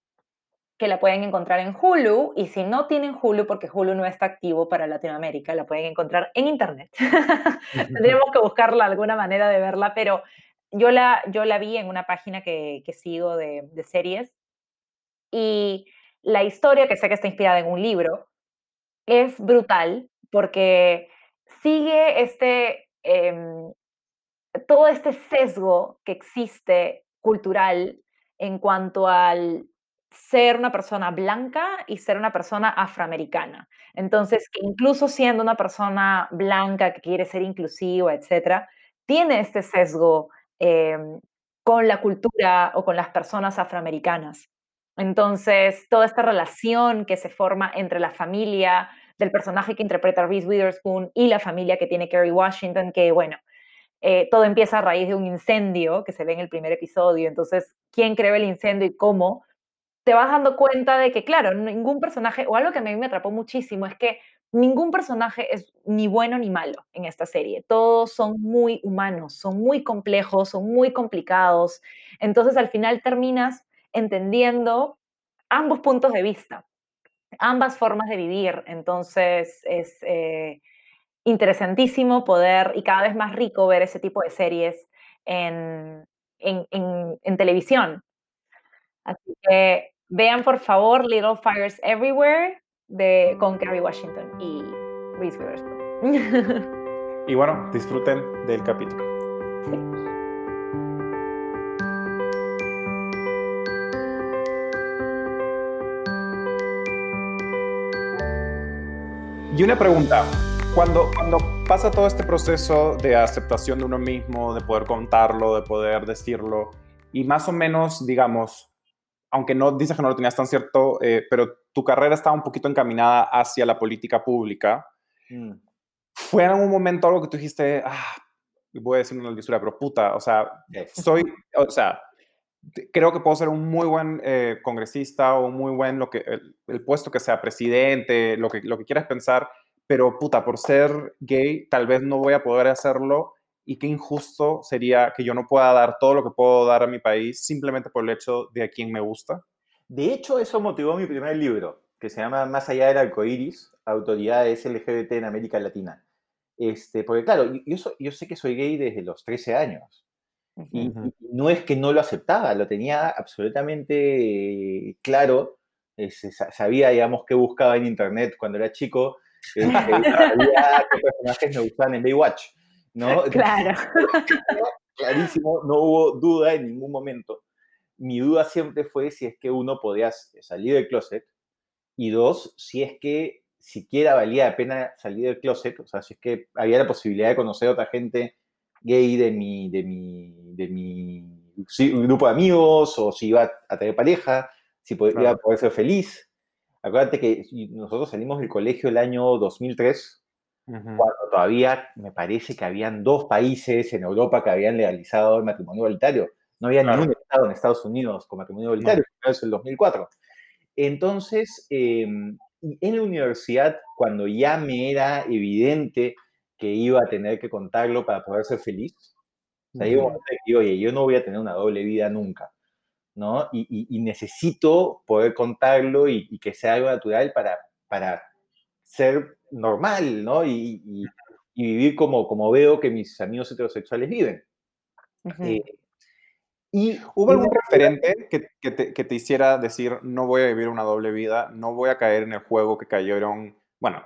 que la pueden encontrar en Hulu. Y si no tienen Hulu, porque Hulu no está activo para Latinoamérica, la pueden encontrar en Internet. [LAUGHS] [LAUGHS] Tendríamos que buscarla alguna manera de verla, pero yo la, yo la vi en una página que, que sigo de, de series y la historia, que sé que está inspirada en un libro, es brutal porque sigue este, eh, todo este sesgo que existe cultural en cuanto al ser una persona blanca y ser una persona afroamericana. Entonces, incluso siendo una persona blanca que quiere ser inclusiva, etcétera, tiene este sesgo eh, con la cultura o con las personas afroamericanas. Entonces, toda esta relación que se forma entre la familia del personaje que interpreta Reese Witherspoon y la familia que tiene Kerry Washington, que bueno, eh, todo empieza a raíz de un incendio que se ve en el primer episodio. Entonces, ¿quién creó el incendio y cómo? Te vas dando cuenta de que, claro, ningún personaje, o algo que a mí me atrapó muchísimo, es que ningún personaje es ni bueno ni malo en esta serie. Todos son muy humanos, son muy complejos, son muy complicados. Entonces, al final terminas entendiendo ambos puntos de vista. ambas formas de vivir. Entonces es eh, interesantísimo poder y cada vez más rico ver ese tipo de series en, en, televisión. Así que vean por favor Little Fires Everywhere de, con Kerry Washington y Reese Witherspoon. [LAUGHS] Y bueno, disfruten del capítulo. Y una pregunta, cuando, cuando pasa todo este proceso de aceptación de uno mismo, de poder contarlo, de poder decirlo, y más o menos, digamos, aunque no dices que no lo tenías tan cierto, eh, pero tu carrera estaba un poquito encaminada hacia la política pública. Mm. ¿Fue en algún momento algo que tú dijiste, ah, voy a decir una lisura, pero puta, o sea, soy, o sea, creo que puedo ser un muy buen eh, congresista o muy buen, lo que, el, puesto que sea presidente, lo que, lo que quieras pensar, pero puta, por ser gay, tal vez no voy a poder hacerlo y qué injusto sería que yo no pueda dar todo lo que puedo dar a mi país simplemente por el hecho de a quien me gusta. De hecho, eso motivó mi primer libro, que se llama Más allá del arcoíris, autoridades LGBT en América Latina. Este, porque claro, yo, yo sé que soy gay desde los 13 años. Y, no es que no lo aceptaba, lo tenía absolutamente claro. sabía, digamos, qué buscaba en internet cuando era chico. Este, sabía [LAUGHS] qué personajes me gustaban en Baywatch. ¿no? [LAUGHS] Claro. [LAUGHS] Clarísimo, no hubo duda en ningún momento. Mi duda siempre fue si es que uno podía salir del closet y dos, si es que siquiera valía la pena salir del closet, o sea, si es que había la posibilidad de conocer a otra gente gay de mi, de mi, de mi grupo de amigos, o si iba a tener pareja, si podía poder ser feliz. Acuérdate que nosotros salimos del colegio el año 2003, cuando todavía me parece que habían dos países en Europa que habían legalizado el matrimonio igualitario. No había ningún estado en Estados Unidos con matrimonio igualitario, no. eso es el 2004. Entonces, eh, en la universidad, cuando ya me era evidente que iba a tener que contarlo para poder ser feliz, o sea, digo, oye, yo no voy a tener una doble vida nunca, ¿no? Y, necesito poder contarlo y, que sea algo natural para, para ser normal, ¿no? Y, vivir como, como veo que mis amigos heterosexuales viven. ¿Y hubo algún referente que, que, te, que, te, hiciera decir, no voy a vivir una doble vida, no voy a caer en el juego que cayeron, bueno,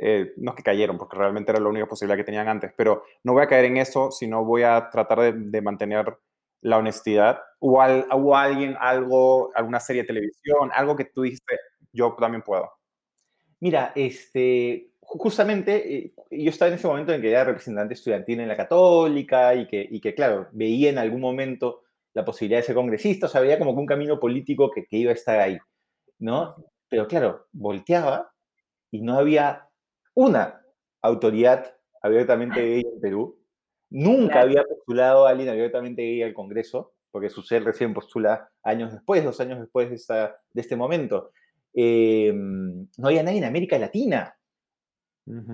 eh, no es que cayeron, porque realmente era la única posibilidad que tenían antes, pero no voy a caer en eso, sino voy a tratar de, de mantener la honestidad? ¿O hubo alguien, algo, alguna serie de televisión, algo que tú dijiste, yo también puedo? Mira, este, justamente eh, yo estaba en ese momento en que era representante estudiantil en la católica y que, y que, claro, veía en algún momento la posibilidad de ser congresista, o sea, veía como que un camino político que, iba a estar ahí, ¿no? Pero claro, volteaba y no había una autoridad abiertamente gay en Perú. Nunca había postulado a alguien abiertamente gay al Congreso, porque su ser recién postula años después, dos años después de, esta, de este momento. Em, no había nadie en América Latina.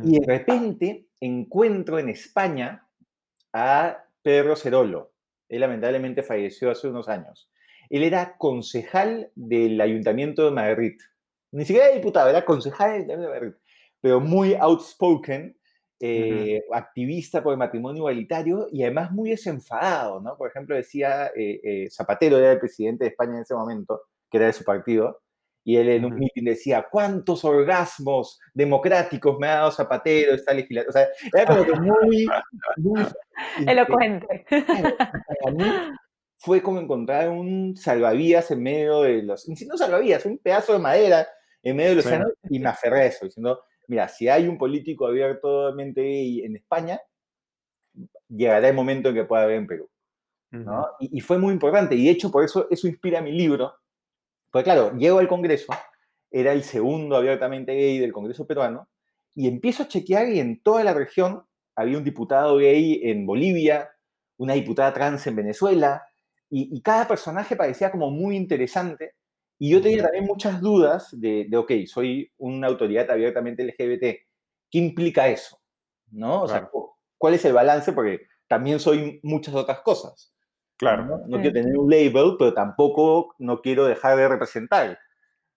Y de repente encuentro en España a Pedro Cerolo, él lamentablemente falleció hace unos años. Él era concejal del Ayuntamiento de Madrid. Ni siquiera diputado, era concejal del Ayuntamiento de Madrid. Pero muy outspoken, eh, activista por el matrimonio igualitario y además muy desenfadado, ¿no? Por ejemplo, decía eh, eh, Zapatero, era el presidente de España en ese momento, que era de su partido, y él en un meeting decía, ¿cuántos orgasmos democráticos me ha dado Zapatero esta legislatura? O sea, era como que muy... muy [LAUGHS] Elocuente. [LAUGHS] Para mí fue como encontrar un salvavidas en medio de los... No salvavidas, un pedazo de madera en medio de los océano y me aferré a eso, diciendo, mira, si hay un político abiertamente gay en España, llegará el momento en que pueda haber en Perú. ¿no? y, y, fue muy importante, y de hecho por eso eso inspira mi libro, pues claro, llego al Congreso, era el segundo abiertamente gay del Congreso peruano, y empiezo a chequear y en toda la región había un diputado gay en Bolivia, una diputada trans en Venezuela, y, cada personaje parecía como muy interesante. Y yo tenía también muchas dudas de, de, ok, soy una autoridad abiertamente LGBT, ¿qué implica eso? ¿No? O sea, ¿cuál es el balance? Porque también soy muchas otras cosas. Claro. ¿no? quiero tener un label, pero tampoco no quiero dejar de representar.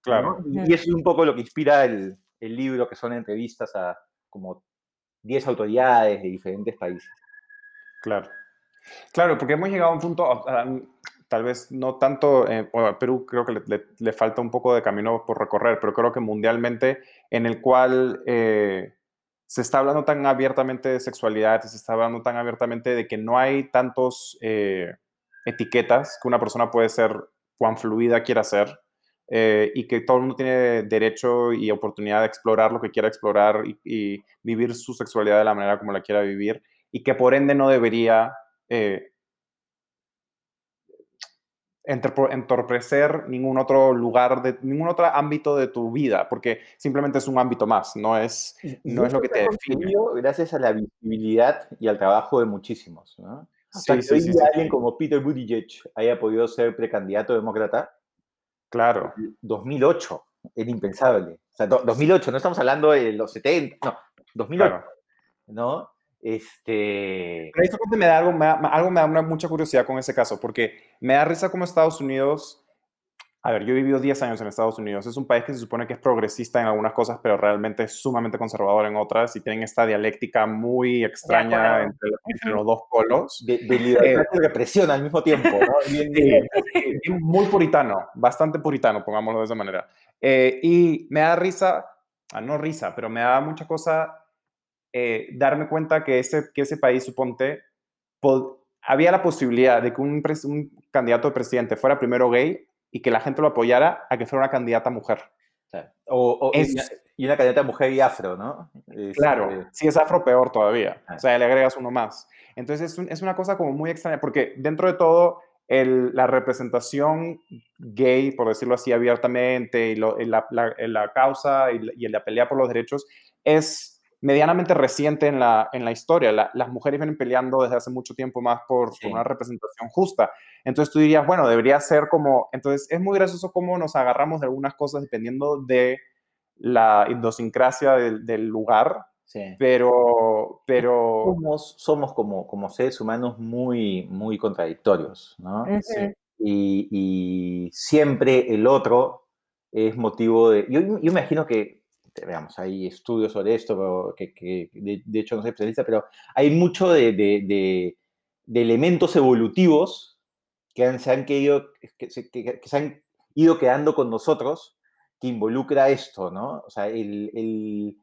Claro. Y eso es un poco lo que inspira el, el libro, que son entrevistas a como 10 autoridades de diferentes países. Claro. Claro, porque hemos llegado a un punto, tal vez no tanto, eh, a Perú creo que le, falta un poco de camino por recorrer, pero creo que mundialmente en el cual eh, se está hablando tan abiertamente de sexualidad, se está hablando tan abiertamente de que no hay tantos eh, etiquetas que una persona puede ser cuán fluida quiera ser y que todo el mundo tiene derecho y oportunidad de explorar lo que quiera explorar y, y, vivir su sexualidad de la manera como la quiera vivir y que por ende no debería eh, entorpecer ningún otro lugar, de, ningún otro ámbito de tu vida, porque simplemente es un ámbito más, no es, no es lo que te define. Gracias a la visibilidad y al trabajo de muchísimos. ¿no? Sí, sí, sí, alguien como Peter Buttigieg haya podido ser precandidato demócrata. Claro. 2008, era impensable. O sea, 2008, no estamos hablando de los 70, no, 2008. ¿no? Este... Me da algo, me da, algo me da mucha curiosidad con ese caso, porque me da risa como Estados Unidos... A ver, yo he vivido 10 años en Estados Unidos. Es un país que se supone que es progresista en algunas cosas, pero realmente es sumamente conservador en otras y tienen esta dialéctica muy extraña entre, los dos polos. De, libertad eh, y represión al mismo tiempo, ¿no? [LAUGHS] muy puritano, bastante puritano, pongámoslo de esa manera. Eh, y me da risa, ah, no risa, pero me da mucha cosa eh, darme cuenta que ese, que ese país, suponte, había la posibilidad de que un, candidato de presidente fuera primero gay y que la gente lo apoyara a que fuera una candidata mujer. O, y, una, candidata mujer y afro, ¿no? claro, este si es afro, peor todavía. Ah. O sea, le agregas uno más. Entonces es, es, una cosa como muy extraña, porque dentro de todo, el, la representación gay, por decirlo así abiertamente, y la, la, causa y, y la pelea por los derechos es medianamente reciente en la, en la historia. las mujeres vienen peleando desde hace mucho tiempo más por, una representación justa. Entonces tú dirías, bueno, debería ser como... Entonces es muy gracioso cómo nos agarramos de algunas cosas dependiendo de la idiosincrasia del, lugar. Pero, pero... Somos, somos como, como seres humanos muy, muy contradictorios, ¿no? y, y, siempre el otro es motivo de... Yo, yo imagino que veamos, hay estudios sobre esto, que, que de, hecho no soy especialista, pero hay mucho de, de, de elementos evolutivos que, han, se han querido, que, que, se han ido quedando con nosotros que involucra esto, ¿no? O sea, el, el,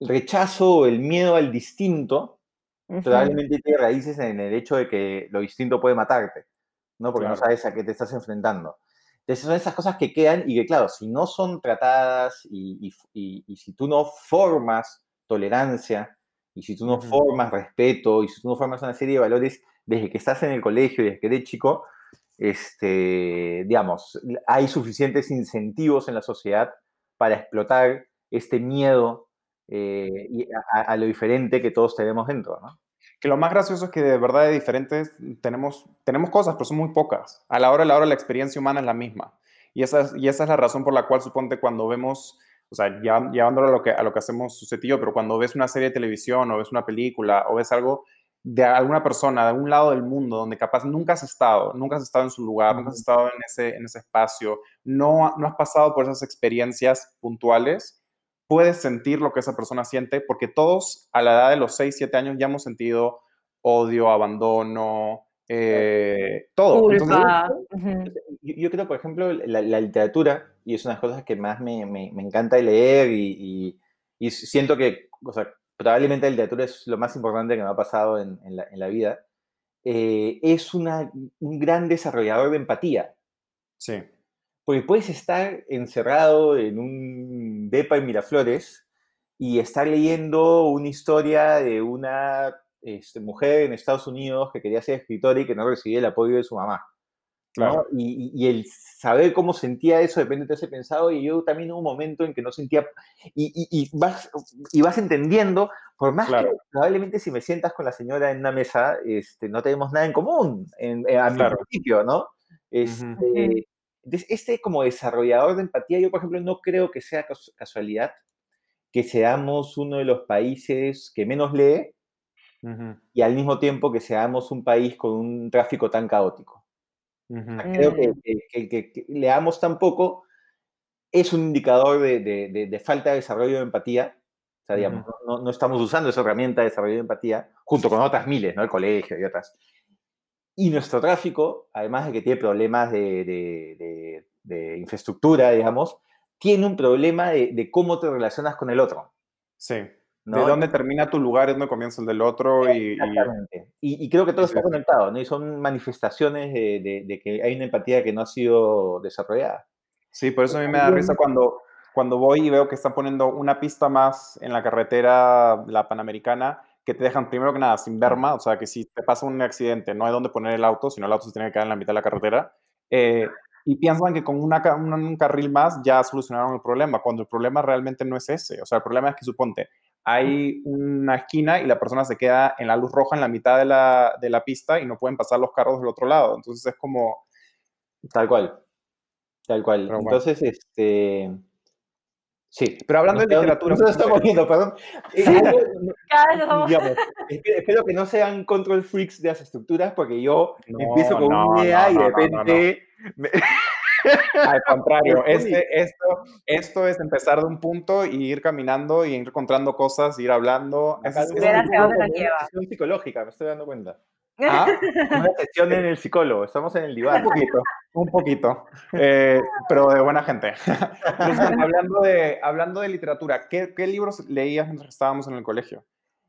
rechazo o el miedo al distinto probablemente tiene raíces en el hecho de que lo distinto puede matarte, ¿no? Porque no sabes a qué te estás enfrentando. Entonces son esas cosas que quedan y que, claro, si no son tratadas y, si tú no formas tolerancia y si tú no formas respeto y si tú no formas una serie de valores desde que estás en el colegio y desde que eres chico, este, digamos, hay suficientes incentivos en la sociedad para explotar este miedo eh, a, a, lo diferente que todos tenemos dentro, ¿no? Que lo más gracioso es que de verdad de diferentes tenemos, tenemos cosas, pero son muy pocas. A la hora de la hora la experiencia humana es la misma. Y esa es, y esa es la razón por la cual suponte cuando vemos, o sea, ya, llevándolo a lo que, a lo que hacemos pero cuando ves una serie de televisión o ves una película o ves algo de alguna persona de un lado del mundo donde capaz nunca has estado, nunca has estado en su lugar, nunca has estado en ese, en ese espacio, no, no has pasado por esas experiencias puntuales, puedes sentir lo que esa persona siente, porque todos a la edad de los 6, 7 años ya hemos sentido odio, abandono, eh, todo. yo, creo, por ejemplo, la, literatura, y es una de las cosas que más me, me, encanta leer y, y, siento que, o sea, probablemente la literatura es lo más importante que me ha pasado en, en, la, en la, vida, eh, es una, un gran desarrollador de empatía. Sí. Porque puedes estar encerrado en un depa en Miraflores y estar leyendo una historia de una este, mujer en Estados Unidos que quería ser escritora y que no recibía el apoyo de su mamá. Claro. Y, el saber cómo sentía eso depende de ese pensado y yo también hubo un momento en que no sentía y, vas, y vas entendiendo, por más que probablemente si me sientas con la señora en una mesa, este, no tenemos nada en común en, a mi principio, ¿no? Este, este como desarrollador de empatía, yo por ejemplo no creo que sea casualidad que seamos uno de los países que menos lee y al mismo tiempo que seamos un país con un tráfico tan caótico. creo que, que, leamos tan poco es un indicador de, falta de desarrollo de empatía. O sea, digamos, no, estamos usando esa herramienta de desarrollo de empatía junto con otras miles, ¿no? El colegio y otras. Y nuestro tráfico, además de que tiene problemas de, infraestructura, digamos, tiene un problema de, cómo te relacionas con el otro. Sí. De dónde termina tu lugar y dónde comienza el del otro. Y, Exactamente. Y, creo que todo está conectado, ¿no? Y son manifestaciones de, que hay una empatía que no ha sido desarrollada. Sí, por eso a mí me da risa cuando, cuando voy y veo que están poniendo una pista más en la carretera, la Panamericana, que te dejan primero que nada sin verma, o sea, que si te pasa un accidente no hay dónde poner el auto, sino el auto se tiene que quedar en la mitad de la carretera. Eh, y piensan que con una, un, carril más ya solucionaron el problema, cuando el problema realmente no es ese. O sea, el problema es que suponte, hay una esquina y la persona se queda en la luz roja en la mitad de la, de la pista y no pueden pasar los carros del otro lado. Entonces es como... Tal cual. Tal cual. Entonces, este... Sí. Pero hablando de literatura. No estamos viendo, perdón. Eh, [LAUGHS] espero, que no sean control freaks de las estructuras, porque yo empiezo con una idea y de repente. [LAUGHS] Al contrario, [LAUGHS] este, esto, esto es empezar de un punto y ir caminando y ir encontrando cosas, ir hablando. Es, es, es psicológica, me estoy dando cuenta. ¿Ah? [LAUGHS] Una sesión en el psicólogo, estamos en el diván. Un poquito, un poquito, eh, pero de buena gente. [LAUGHS] hablando, de, hablando de literatura, ¿qué, ¿qué, libros leías mientras estábamos en el colegio?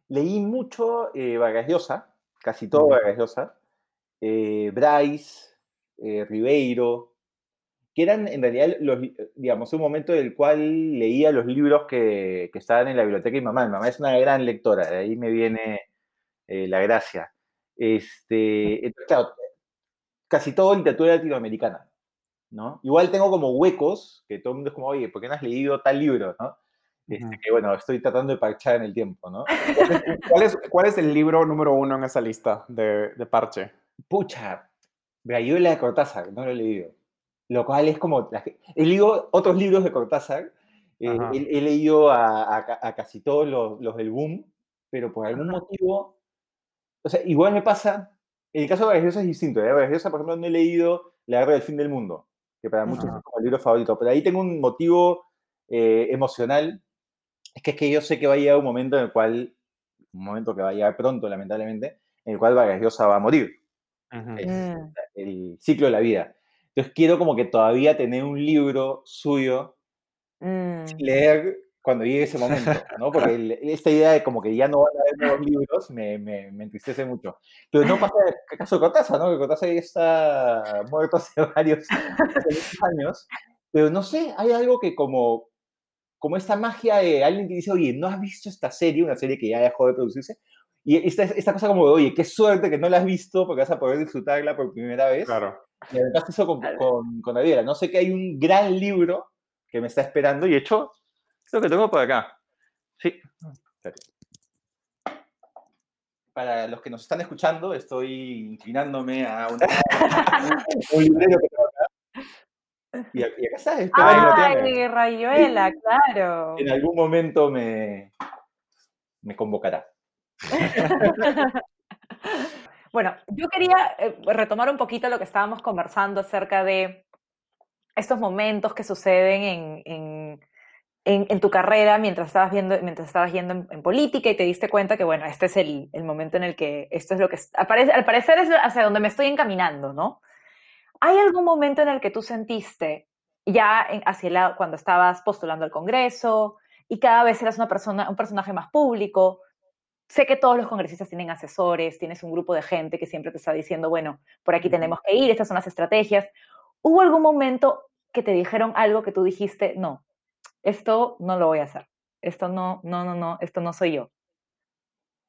Leí mucho eh, Vargas Llosa, casi todo Vargas Llosa, eh, Bryce, eh, Ribeiro, que eran en realidad, los, digamos, un momento en el cual leía los libros que, que estaban en la biblioteca de mi mamá. Mi mamá es una gran lectora, de ahí me viene la gracia. Este, claro, casi todo literatura latinoamericana, ¿no? Igual tengo como huecos, que todo el mundo es como, oye, ¿por qué no has leído tal libro, no? Este, que bueno, estoy tratando de parchar en el tiempo, ¿no? [LAUGHS] ¿Cuál es, cuál es el libro número uno en esa lista de, de parche? Pucha, Brayuela de Cortázar, no lo he leído. Lo cual es como, he leído otros libros de Cortázar, eh, he, leído a, a, casi todos los, los, del boom, pero por algún motivo o sea, igual me pasa, en el caso de Vargas es distinto. ¿eh? Vargas por ejemplo, no he leído La Guerra del Fin del Mundo, que para muchos es como el libro favorito, pero ahí tengo un motivo eh, emocional, es que es que yo sé que va a llegar un momento en el cual, un momento que va a llegar pronto, lamentablemente, en el cual Vargas Llosa va a morir. Mm. el ciclo de la vida. Entonces quiero como que todavía tener un libro suyo, mm. leer cuando llegue ese momento, [LAUGHS] ¿no? Porque esta idea de como que ya no van a haber nuevos libros me, me, me entristece mucho. Pero no pasa el caso de Cortázar, ¿no? Que Cortázar ya está muerto [LAUGHS] hace varios, años. Pero no sé, hay algo que como, como esta magia de alguien que dice, oye, ¿no has visto esta serie? Una serie que ya dejó de producirse. Y esta, esta cosa como de, oye, qué suerte que no la has visto porque vas a poder disfrutarla por primera vez. Claro. Y además eso con, con, con Aviera. No sé que hay un gran libro que me está esperando y hecho lo que tengo por acá. Sí. Para los que nos están escuchando, estoy inclinándome a [LAUGHS] un librero que tengo acá. Y, acá está. ¡Ay, Rayuela, claro! En algún momento me, me convocará. [LAUGHS] bueno, yo quería eh, retomar un poquito lo que estábamos conversando acerca de estos momentos que suceden en en, tu carrera mientras estabas, viendo, mientras estabas yendo en, política y te diste cuenta que, bueno, este es el, el, momento en el que esto es lo que... Aparece, al parecer es hacia donde me estoy encaminando, ¿no? ¿Hay algún momento en el que tú sentiste, ya hacia el lado, cuando estabas postulando al Congreso y cada vez eras una persona, un personaje más público, sé que todos los congresistas tienen asesores, tienes un grupo de gente que siempre te está diciendo, bueno, por aquí tenemos que ir, estas son las estrategias. ¿Hubo algún momento que te dijeron algo que tú dijiste, no, esto no lo voy a hacer, esto no, no, no, no, esto no soy yo.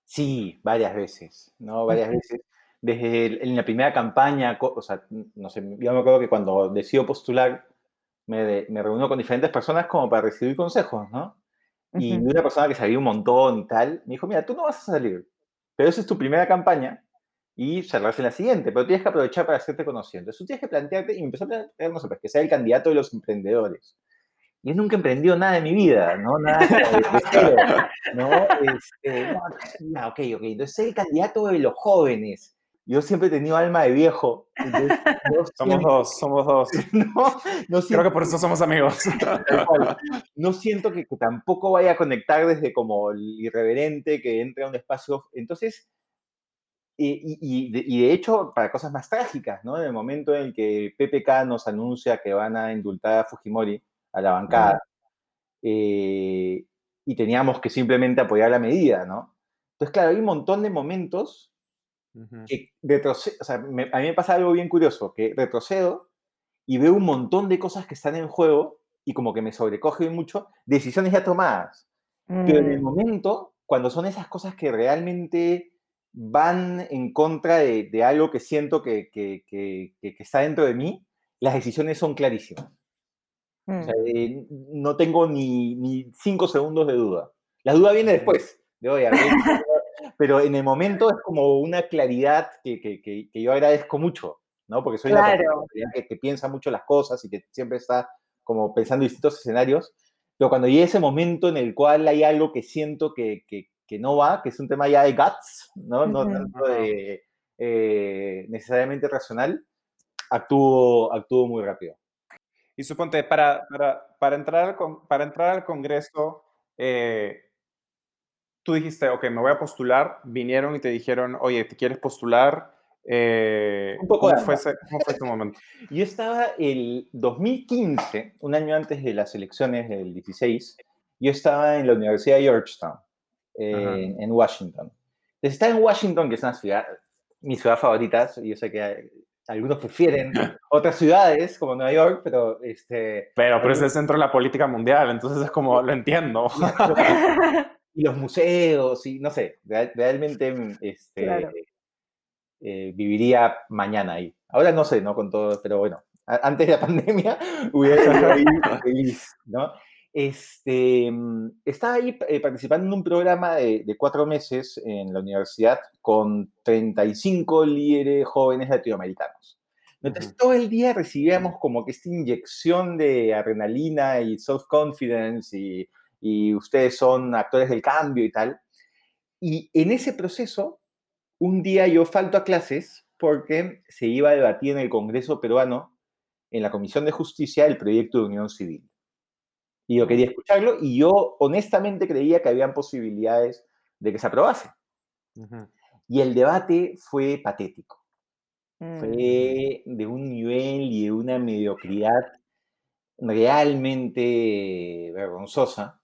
Sí, varias veces, ¿no? Varias veces. Desde en la primera campaña, o sea, no sé, yo me acuerdo que cuando decido postular, me, me reúno con diferentes personas como para recibir consejos, ¿no? Y una persona que sabía un montón y tal, me dijo, mira, tú no vas a salir, pero esa es tu primera campaña y cerrarse en la siguiente, pero tienes que aprovechar para hacerte conocido. Entonces tú tienes que plantearte, y empezar a plantear, no sé, pues que sea el candidato de los emprendedores, yo nunca he emprendido nada en mi vida, ¿no? Nada de cero, ¿no? Este, no, ok, ok. Entonces, el candidato de los jóvenes. yo siempre he tenido alma de viejo. [LAUGHS] somos dos, somos dos. [LAUGHS] no, Creo que por eso somos amigos. [LAUGHS] no siento que, tampoco vaya a conectar desde como el irreverente que entra a un espacio. Entonces, y, de, hecho, para cosas más trágicas, ¿no? En el momento en el que PPK nos anuncia que van a indultar a Fujimori a la bancada, eh, y teníamos que simplemente apoyar la medida, ¿no? Entonces, claro, hay un montón de momentos que retrocedo, o sea, a mí me pasa algo bien curioso, que retrocedo y veo un montón de cosas que están en juego y como que me sobrecoge mucho decisiones ya tomadas. Pero en el mm. momento, cuando son esas cosas que realmente van en contra de, algo que siento que, que, que, está dentro de mí, las decisiones son clarísimas. O sea, mm. eh, no tengo ni, ni, cinco segundos de duda. La duda viene después, de hoy [LAUGHS] pero en el momento es como una claridad que, yo agradezco mucho, ¿no? Porque soy una persona que, piensa mucho las cosas y que siempre está como pensando en distintos escenarios, pero cuando llega ese momento en el cual hay algo que siento que, no va, que es un tema ya de guts, ¿no? No tanto de eh, necesariamente racional, actúo, actúo muy rápido. Y suponte, para, para, entrar, al, para entrar al Congreso, eh, tú dijiste, ok, me voy a postular, vinieron y te dijeron, oye, ¿te quieres postular? Eh, un poco ¿cómo, fue ese, ¿Cómo fue ese momento? Yo estaba el 2015, un año antes de las elecciones del 16, yo estaba en la Universidad de Georgetown, en Washington. Entonces, estaba en Washington, que es una ciudad, mi ciudad favorita, yo sé que algunos prefieren [LAUGHS] otras ciudades como Nueva York, pero este... Pero, pero es el centro de la política mundial, entonces es como, lo entiendo. y [LAUGHS] los museos, y no sé, realmente mm, este, eh, viviría mañana ahí. Ahora no sé, ¿no? Con todo, pero bueno, antes de la [LAUGHS] pandemia hubiera estado ahí feliz, ¿no? Este, mm, estaba ahí eh, participando en un programa de, cuatro meses en la universidad con 35 líderes jóvenes latinoamericanos. Entonces, todo el día recibíamos como que esta inyección de adrenalina y self-confidence y y ustedes son actores del cambio y tal. Y en ese proceso, un día yo falto a clases porque se iba a debatir en el Congreso peruano, en la Comisión de Justicia, el proyecto de unión civil. Y yo quería escucharlo y yo honestamente creía que habían posibilidades de que se aprobase. Y el debate fue patético. Mm. Fue de un nivel y de una mediocridad realmente vergonzosa.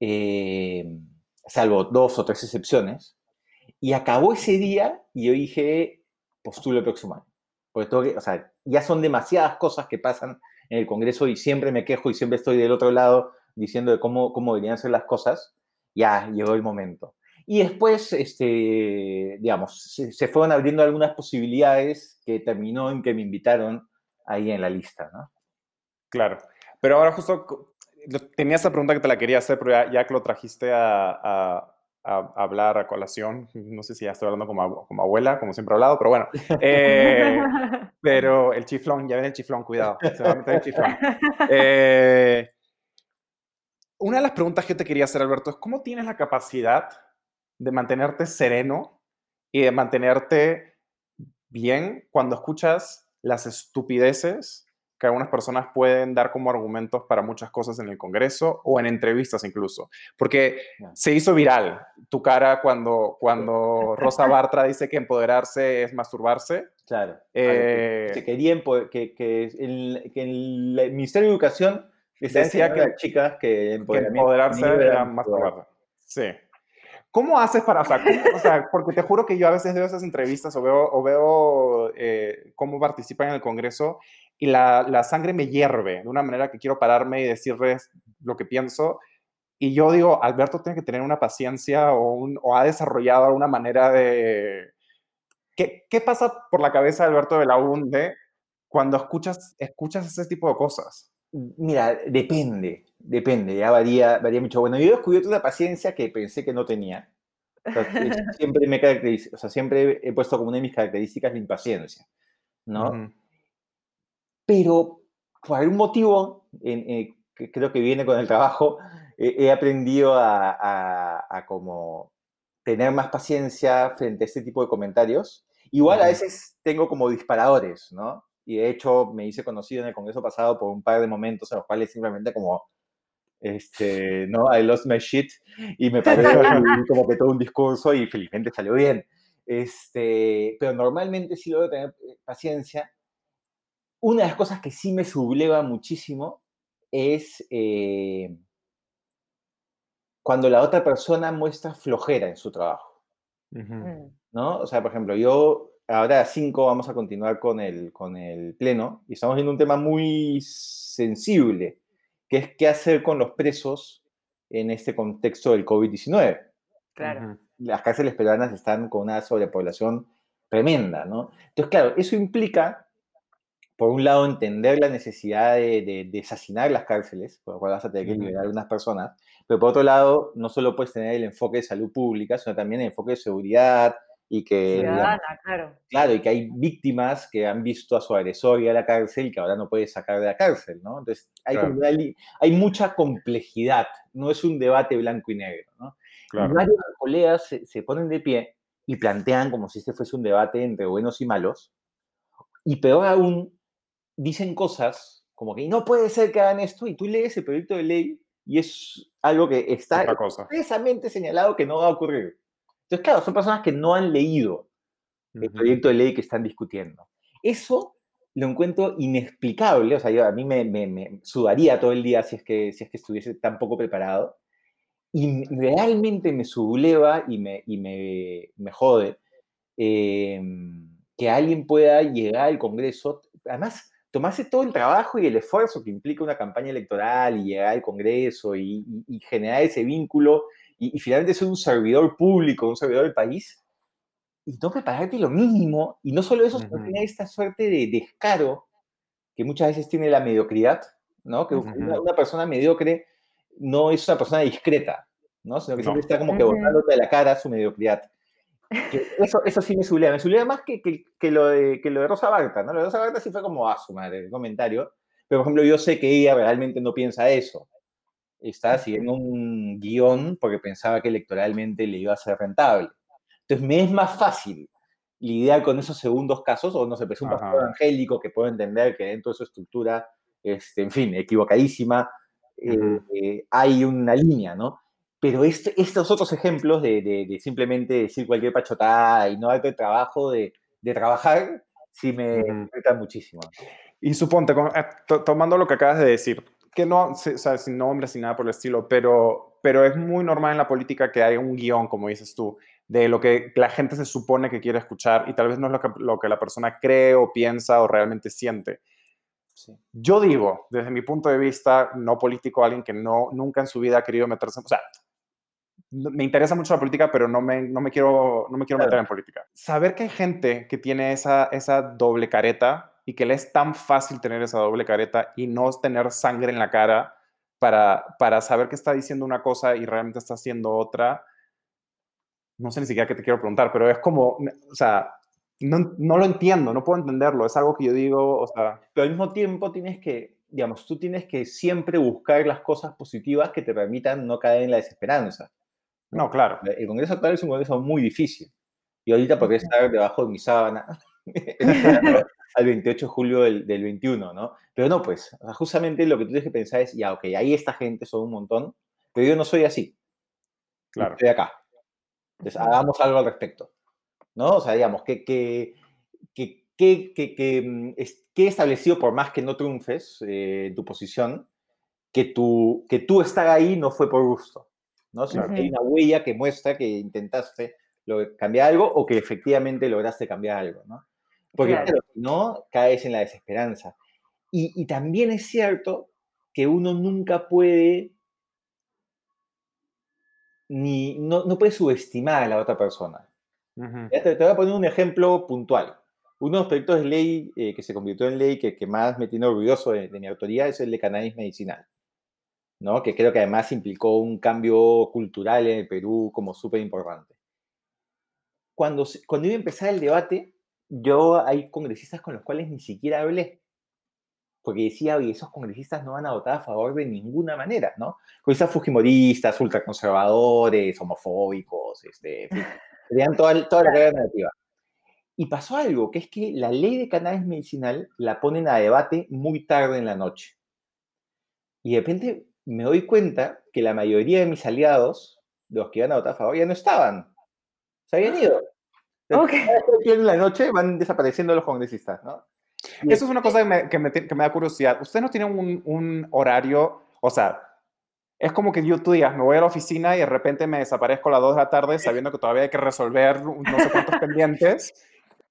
Eh, salvo dos o tres excepciones, y acabó ese día y yo dije, postulo el próximo año. Porque o sea, ya son demasiadas cosas que pasan en el Congreso y siempre me quejo y siempre estoy del otro lado diciendo cómo, cómo deberían ser las cosas. Ya llegó el momento. Y después, este, digamos, se, se, fueron abriendo algunas posibilidades que terminó en que me invitaron ahí en la lista, ¿no? Claro. Pero ahora justo tenía esa pregunta que te la quería hacer, pero ya, que lo trajiste a, hablar a colación, no sé si ya estoy hablando como, como abuela, como siempre he hablado, pero bueno. Eh, [LAUGHS] pero el chiflón, ya ven el chiflón, cuidado, se va a meter el chiflón. [LAUGHS] Eh, una de las preguntas que te quería hacer, Alberto, es cómo tienes la capacidad de mantenerte sereno y de mantenerte bien cuando escuchas las estupideces que algunas personas pueden dar como argumentos para muchas cosas en el Congreso o en entrevistas incluso. Porque se hizo viral tu cara cuando, cuando [LAUGHS] Rosa Bartra dice que empoderarse es masturbarse. Claro. Eh, que, quería que, que, el, que el Ministerio de Educación decía que, chicas que, empoderarse era masturbarse. Sí. ¿Cómo haces para, o sea, porque te juro que yo a veces veo esas entrevistas o veo, o veo eh, cómo participan en el Congreso y la, la, sangre me hierve de una manera que quiero pararme y decirles lo que pienso. Y yo digo, Alberto tiene que tener una paciencia o, un, o ha desarrollado alguna manera de... ¿Qué, ¿Qué, pasa por la cabeza de Alberto de la UNDE cuando escuchas, escuchas ese tipo de cosas? Mira, depende, depende, ya varía, varía mucho. Bueno, yo he descubierto una paciencia que pensé que no tenía. siempre me o sea, siempre he puesto como una de mis características la impaciencia, ¿no? Pero por algún motivo, eh, que creo que viene con el trabajo, he aprendido a, como tener más paciencia frente a este tipo de comentarios Igual a veces tengo como disparadores, ¿no? Y de hecho me hice conocido en el Congreso pasado por un par de momentos en los cuales simplemente como, este, ¿no? I lost my shit y me paré como que todo un discurso y felizmente salió bien. Este, pero normalmente sí debo tener eh, paciencia. Una de las cosas que sí me subleva muchísimo es eh, cuando la otra persona muestra flojera en su trabajo. Mm. ¿No? O sea, por ejemplo, yo ahora a 5 vamos a continuar con el, con el pleno y estamos viendo un tema muy sensible, que es qué hacer con los presos en este contexto del COVID-19. Claro. Las cárceles peruanas están con una sobrepoblación tremenda, ¿no? Entonces, claro, eso implica, por un lado, entender la necesidad de, de, desasinar las cárceles, por lo cual vas a tener que liberar a unas personas, pero por otro lado, no solo puedes tener el enfoque de salud pública, sino también el enfoque de seguridad, y que, Ciudadana, claro. claro, y que hay víctimas que han visto a su agresor ir a la cárcel y que ahora no puede sacar de la cárcel, ¿no? Entonces, hay, Claro. hay mucha complejidad, no es un debate blanco y negro, ¿no? Y Claro. varios colegas se, se ponen de pie y plantean como si este fuese un debate entre buenos y malos, y peor aún, dicen cosas como que no puede ser que hagan esto, y tú lees el proyecto de ley y es algo que está expresamente señalado que no va a ocurrir. Entonces, claro, son personas que no han leído el proyecto de ley que están discutiendo. Eso lo encuentro inexplicable, o sea, yo, a mí me, me- me sudaría todo el día si es, que, si es que estuviese tan poco preparado, y realmente me subleva y me, y me, me jode eh, que alguien pueda llegar al Congreso, además, tomarse todo el trabajo y el esfuerzo que implica una campaña electoral y llegar al Congreso y, y- y generar ese vínculo y, y finalmente ser un servidor público, un servidor del país, y no prepararte lo mínimo, y no solo eso, sino Ujú. tener esta suerte de descaro que muchas veces tiene la mediocridad, ¿no? Que una, Ujú. una persona mediocre no es una persona discreta, ¿no? Sino que siempre No. está como que Ujú. botándote de la cara su mediocridad. Eso, eso sí me subleva, me subleva más que, que, que lo de, que lo de Rosa Barta, ¿no? Lo de Rosa Barta sí fue como, ah, su madre, el comentario. Pero, por ejemplo, yo sé que ella realmente no piensa eso. Está siguiendo un guion porque pensaba que electoralmente le iba a ser rentable. Entonces, me es más fácil lidiar con esos segundos casos, o no sé, pues un pastor Ajá. evangélico que puedo entender que dentro de su estructura, este, en fin, equivocadísima, eh, eh, hay una línea, ¿no? Pero este- estos otros ejemplos de, de- de simplemente decir cualquier pachotada y no darte trabajo de, de trabajar, sí me afectan muchísimo. Y suponte, eh, to- tomando lo que acabas de decir, que no, o sea, sin nombres ni nada por el estilo, pero, pero es muy normal en la política que haya un guion, como dices tú, de lo que la gente se supone que quiere escuchar y tal vez no es lo que, lo que la persona cree o piensa o realmente siente. Sí. Yo digo, desde mi punto de vista no político, alguien que no, nunca en su vida ha querido meterse, o sea, me interesa mucho la política, pero no me, no me quiero, no me quiero Claro. meter en política. Saber que hay gente que tiene esa, esa doble careta y que le es tan fácil tener esa doble careta y no tener sangre en la cara para, para saber que está diciendo una cosa y realmente está haciendo otra, no sé ni siquiera qué te quiero preguntar, pero es como, o sea, no, no lo entiendo, no puedo entenderlo, es algo que yo digo, o sea, Pero al mismo tiempo tienes que, digamos, tú tienes que siempre buscar las cosas positivas que te permitan no caer en la desesperanza. No, claro. El Congreso actual es un Congreso muy difícil. Y ahorita podría estar debajo de mi sábana [LAUGHS] al 28 de julio del, del 21, ¿no? Pero no, pues, o sea, justamente lo que tú tienes que pensar es, ya, ok, ahí esta gente son un montón, pero yo no soy así. Claro. Estoy acá. Entonces, hagamos algo al respecto. ¿No? O sea, digamos, que, que, que, que, que, mm, es- que he establecido, por más que no triunfes eh, tu posición, que tu, que tú estar ahí no fue por gusto. ¿No? Sino que hay una huella que muestra que intentaste cambiar algo o que efectivamente lograste cambiar algo. ¿no? Porque, Claro. no, caes en la desesperanza. Y, y también es cierto que uno nunca puede ni no, no puede subestimar a la otra persona. Te, te voy a poner un ejemplo puntual. Uno de los proyectos de ley eh, que se convirtió en ley que, que más me tiene orgulloso de, de mi autoría es el de cannabis medicinal, ¿no? que creo que además implicó un cambio cultural en el Perú como súper importante. Cuando, cuando iba a empezar el debate, yo hay congresistas con los cuales ni siquiera hablé, porque decía, oye, esos congresistas no van a votar a favor de ninguna manera, ¿no? Congresistas fujimoristas, ultraconservadores, homofóbicos, este, [LAUGHS] tenían toda, toda la carga negativa. Y pasó algo, que es que la ley de cannabis medicinal la ponen a debate muy tarde en la noche. Y de repente me doy cuenta que la mayoría de mis aliados, de los que iban a votar a favor, ya no estaban. Se habían ido. Ok. En la noche van desapareciendo los congresistas, ¿no? Y Eso es una cosa que me, que me, que me da curiosidad. ¿Ustedes no tienen un, un horario? O sea, es como que yo tú digas, me voy a la oficina y de repente me desaparezco a las 2 de la tarde sabiendo que todavía hay que resolver no sé cuántos [LAUGHS] pendientes.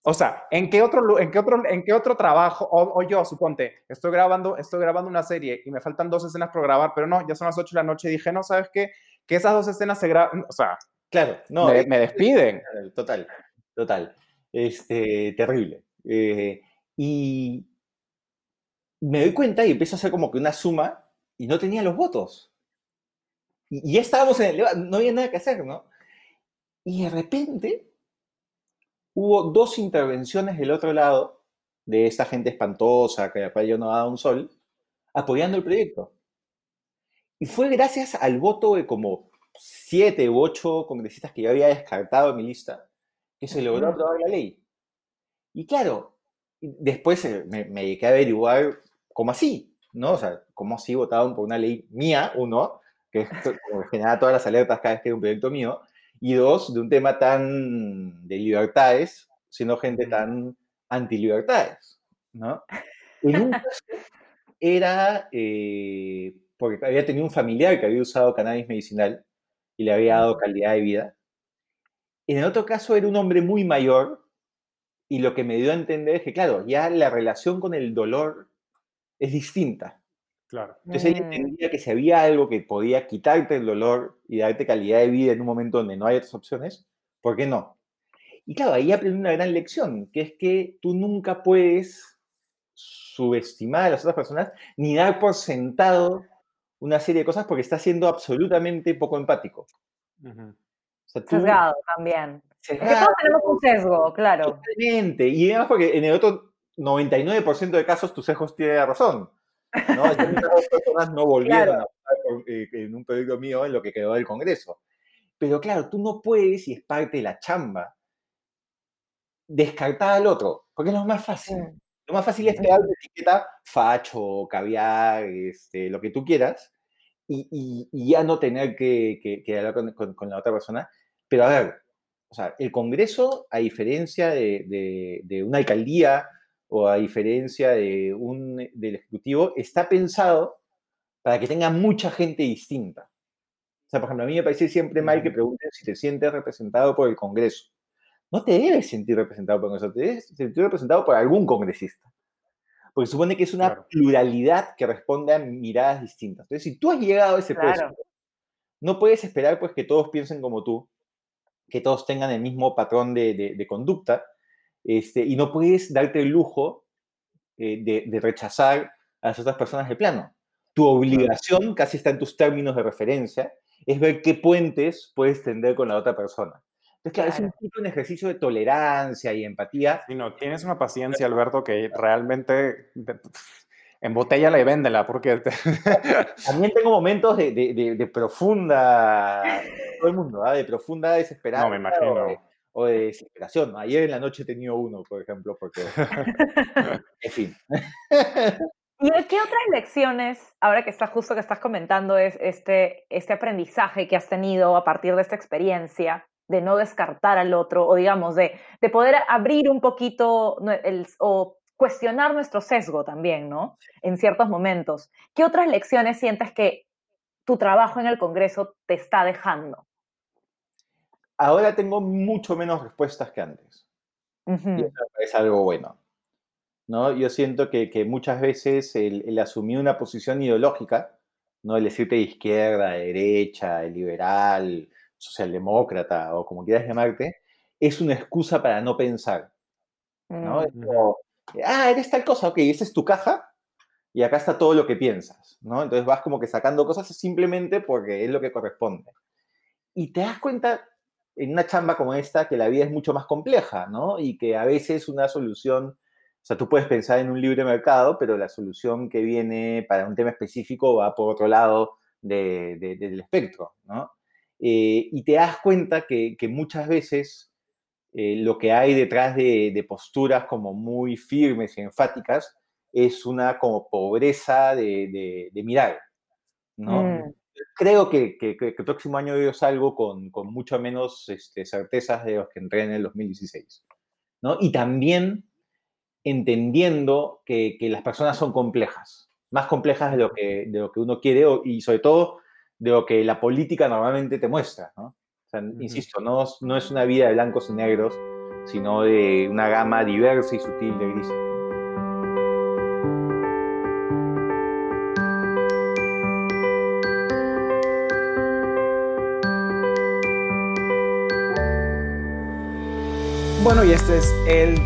O sea, ¿en qué otro, en qué otro, en qué otro trabajo? O, o yo, suponte, estoy grabando, estoy grabando una serie y me faltan dos escenas por grabar, pero no, ya son las 8 de la noche y dije, no, ¿sabes qué? Que esas dos escenas se graban, o sea, Claro, no, me, me despiden. Total, total. Este, terrible. Eh, y me doy cuenta y empiezo a hacer como que una suma y no tenía los votos. Y, ya estábamos en el no había nada que hacer, ¿no? Y de repente hubo dos intervenciones del otro lado de esta gente espantosa que la cual yo no daba un sol, apoyando el proyecto. Y fue gracias al voto de como siete u ocho congresistas que yo había descartado en mi lista que se logró aprobar la ley. Y claro, después eh, me, me dediqué a averiguar cómo así, ¿no? O sea, cómo así votaban por una ley mía, uno, que es como todas las alertas cada vez que hay un proyecto mío, y dos, de un tema tan de libertades, siendo gente tan antilibertades, ¿no? En un caso [LAUGHS] era eh, porque había tenido un familiar que había usado cannabis medicinal y le había dado calidad de vida. En el otro caso era un hombre muy mayor y lo que me dio a entender es que, claro, ya la relación con el dolor es distinta. Claro. Entonces él Mm. entendía que si había algo que podía quitarte el dolor y darte calidad de vida en un momento donde no hay otras opciones, ¿por qué no? Y claro, ahí aprendí una gran lección, que es que tú nunca puedes subestimar a las otras personas ni dar por sentado una serie de cosas porque estás siendo absolutamente poco empático. Ujú. O sea, tú- Sesgado también. Es que Sesgado, todos tenemos un sesgo, claro. Totalmente. Y además porque en el otro 99% de casos tus sesgos tienen razón. ¿No? Y esas dos personas no [LAUGHS] volvieron Claro. a votar por- eh, en un proyecto mío en lo que quedó del Congreso. Pero claro, tú no puedes, y es parte de la chamba, descartar al otro, porque es lo más fácil. Mm. Lo más fácil es pegar la etiqueta facho, caviar, este, lo que tú quieras, y, y- y ya no tener que, que- que hablar con, con- con la otra persona. Pero a ver, o sea, el Congreso, a diferencia de, de- de una alcaldía o a diferencia de un, del Ejecutivo, está pensado para que tenga mucha gente distinta. O sea, por ejemplo, a mí me parece siempre mal que pregunten si te sientes representado por el Congreso. No te debes sentir representado por el Congreso, te debes sentir representado por algún congresista. Porque supone que es una Claro. pluralidad que responde a miradas distintas. Entonces, si tú has llegado a ese puesto, Claro. no puedes esperar pues que todos piensen como tú, que todos tengan el mismo patrón de, de- de conducta, este, y no puedes darte el lujo eh, de, de rechazar a las otras personas de plano. Tu obligación, casi está en tus términos de referencia, es ver qué puentes puedes tender con la otra persona. Entonces, claro, es un, Claro. tipo- un ejercicio de tolerancia y empatía. No, tienes una paciencia, Alberto, que realmente embotella y véndela, porque te- [LAUGHS] También tengo momentos de, de- de- de profunda, todo el mundo, ¿ah? de profunda desesperanza no me imagino. O de desesperación. Ayer en la noche he tenido uno, por ejemplo, porque, [LAUGHS] en fin. ¿Y qué otras lecciones, ahora que estás justo que estás comentando, es este, este aprendizaje que has tenido a partir de esta experiencia de no descartar al otro o digamos de, de poder abrir un poquito el, o cuestionar nuestro sesgo también, ¿no? En ciertos momentos. ¿Qué otras lecciones sientes que tu trabajo en el Congreso te está dejando? Ahora tengo mucho menos respuestas que antes. Y eso parece algo bueno. ¿no? Yo siento que, que muchas veces el, el asumir una posición ideológica, ¿no? el decirte de izquierda, de derecha, de liberal, socialdemócrata o como quieras llamarte, es una excusa para no pensar. ¿no? mm, Es como, ah, eres tal cosa, ok, esa es tu caja y acá está todo lo que piensas. ¿no? Entonces vas como que sacando cosas simplemente porque es lo que corresponde. Y te das cuenta en una chamba como esta que la vida es mucho más compleja, ¿no? Y que a veces una solución, o sea, tú puedes pensar en un libre mercado, pero la solución que viene para un tema específico va por otro lado de- de- del espectro, ¿no? Eh, y te das cuenta que, muchas veces eh, lo que hay detrás de, posturas como muy firmes y enfáticas es una como pobreza de, mirar, ¿no? Mm. Creo que, el próximo año yo salgo con, con mucho menos este, certezas de los que entré en el 2016, ¿no? Y también entendiendo que, las personas son complejas, más complejas de lo que, de lo que uno quiere y sobre todo de lo que la política normalmente te muestra, ¿no? Insisto, no, no es una vida de blancos y negros, sino de una gama diversa y sutil de grises. Bueno, y este es el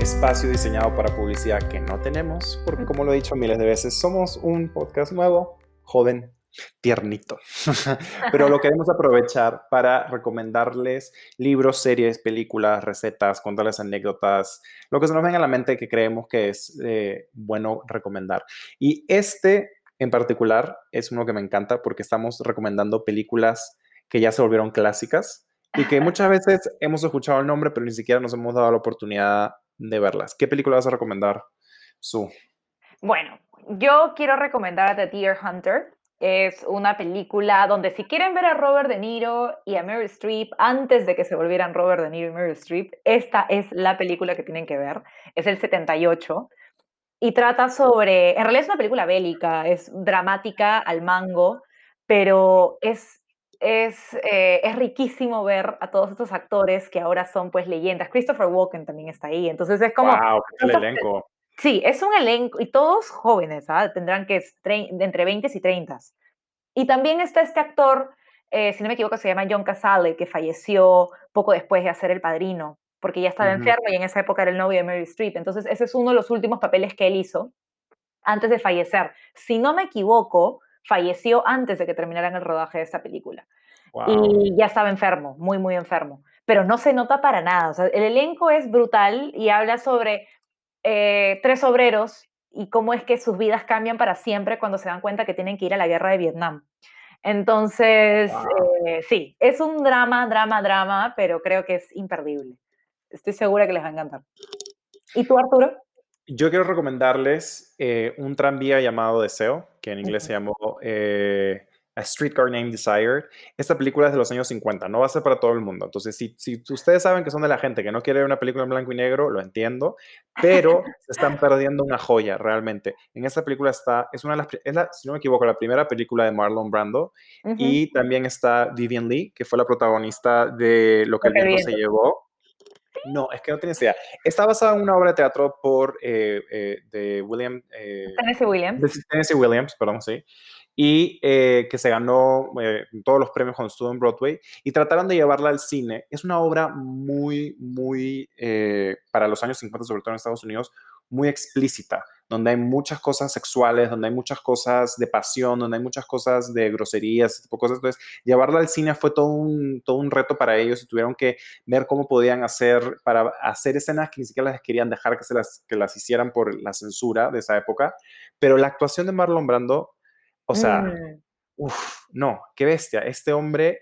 espacio diseñado para publicidad que no tenemos, porque como lo he dicho miles de veces, somos un podcast nuevo, joven, tiernito. [LAUGHS] Pero lo [LAUGHS] queremos aprovechar para recomendarles libros, series, películas, recetas, contarles anécdotas, lo que se nos venga a la mente que creemos que es eh, bueno recomendar. Y este en particular es uno que me encanta porque estamos recomendando películas que ya se volvieron clásicas y que muchas veces hemos escuchado el nombre, pero ni siquiera nos hemos dado la oportunidad de verlas. ¿Qué película vas a recomendar, Su? Bueno, yo quiero recomendar The Deer Hunter. Es una película donde si quieren ver a Robert De Niro y a Meryl Streep antes de que se volvieran Robert De Niro y Meryl Streep, esta es la película que tienen que ver. Es el 78 y trata sobre, en realidad es una película bélica, es dramática al mango, pero es, es, eh, es riquísimo ver a todos estos actores que ahora son pues leyendas. Christopher Walken también está ahí, entonces es como... ¡Wow! ¡Qué elenco! Sí, es un elenco y todos jóvenes, ¿ah? tendrán que entre 20 y 30. Y también está este actor, eh, si no me equivoco, se llama John Casale, que falleció poco después de hacer El Padrino, porque ya estaba enfermo y en esa época era el novio de Mary Streep. Entonces, ese es uno de los últimos papeles que él hizo antes de fallecer. Si no me equivoco, falleció antes de que terminaran el rodaje de esta película. Y ya estaba enfermo, muy, muy enfermo. Pero no se nota para nada. O sea, el elenco es brutal y habla sobre eh, tres obreros y cómo es que sus vidas cambian para siempre cuando se dan cuenta que tienen que ir a la guerra de Vietnam. Entonces, eh, sí, es un drama, drama, drama, pero creo que es imperdible. Estoy segura que les va a encantar. ¿Y tú, Arturo? Yo quiero recomendarles eh, un tranvía llamado Deseo, que en inglés se llamó a Streetcar Named Desire. Esta película es de los años 50, no va a ser para todo el mundo. Entonces, si, si ustedes saben que son de la gente que no quiere ver una película en blanco y negro, lo entiendo, pero [LAUGHS] se están perdiendo una joya realmente. En esta película está, es una de las, es la, si no me equivoco, la primera película de Marlon Brando y también está Vivian Lee, que fue la protagonista de Lo que el viento se llevó. No, es que no tienes idea. Está basada en una obra de teatro por eh, eh, de William. Eh, Tennessee Williams. Tennessee Williams, perdón, sí y que se ganó todos los premios cuando estuvo en Broadway y trataron de llevarla al cine. Es una obra muy, muy, para los años 50, sobre todo en Estados Unidos, muy explícita, donde hay muchas cosas sexuales, donde hay muchas cosas de pasión, donde hay muchas cosas de groserías, ese tipo de cosas. Entonces, llevarla al cine fue todo un, todo un reto para ellos y tuvieron que ver cómo podían hacer para hacer escenas que ni siquiera las querían dejar que, se las, que las hicieran por la censura de esa época. Pero la actuación de Marlon Brando o sea, mm. uff, no, qué bestia. Este hombre,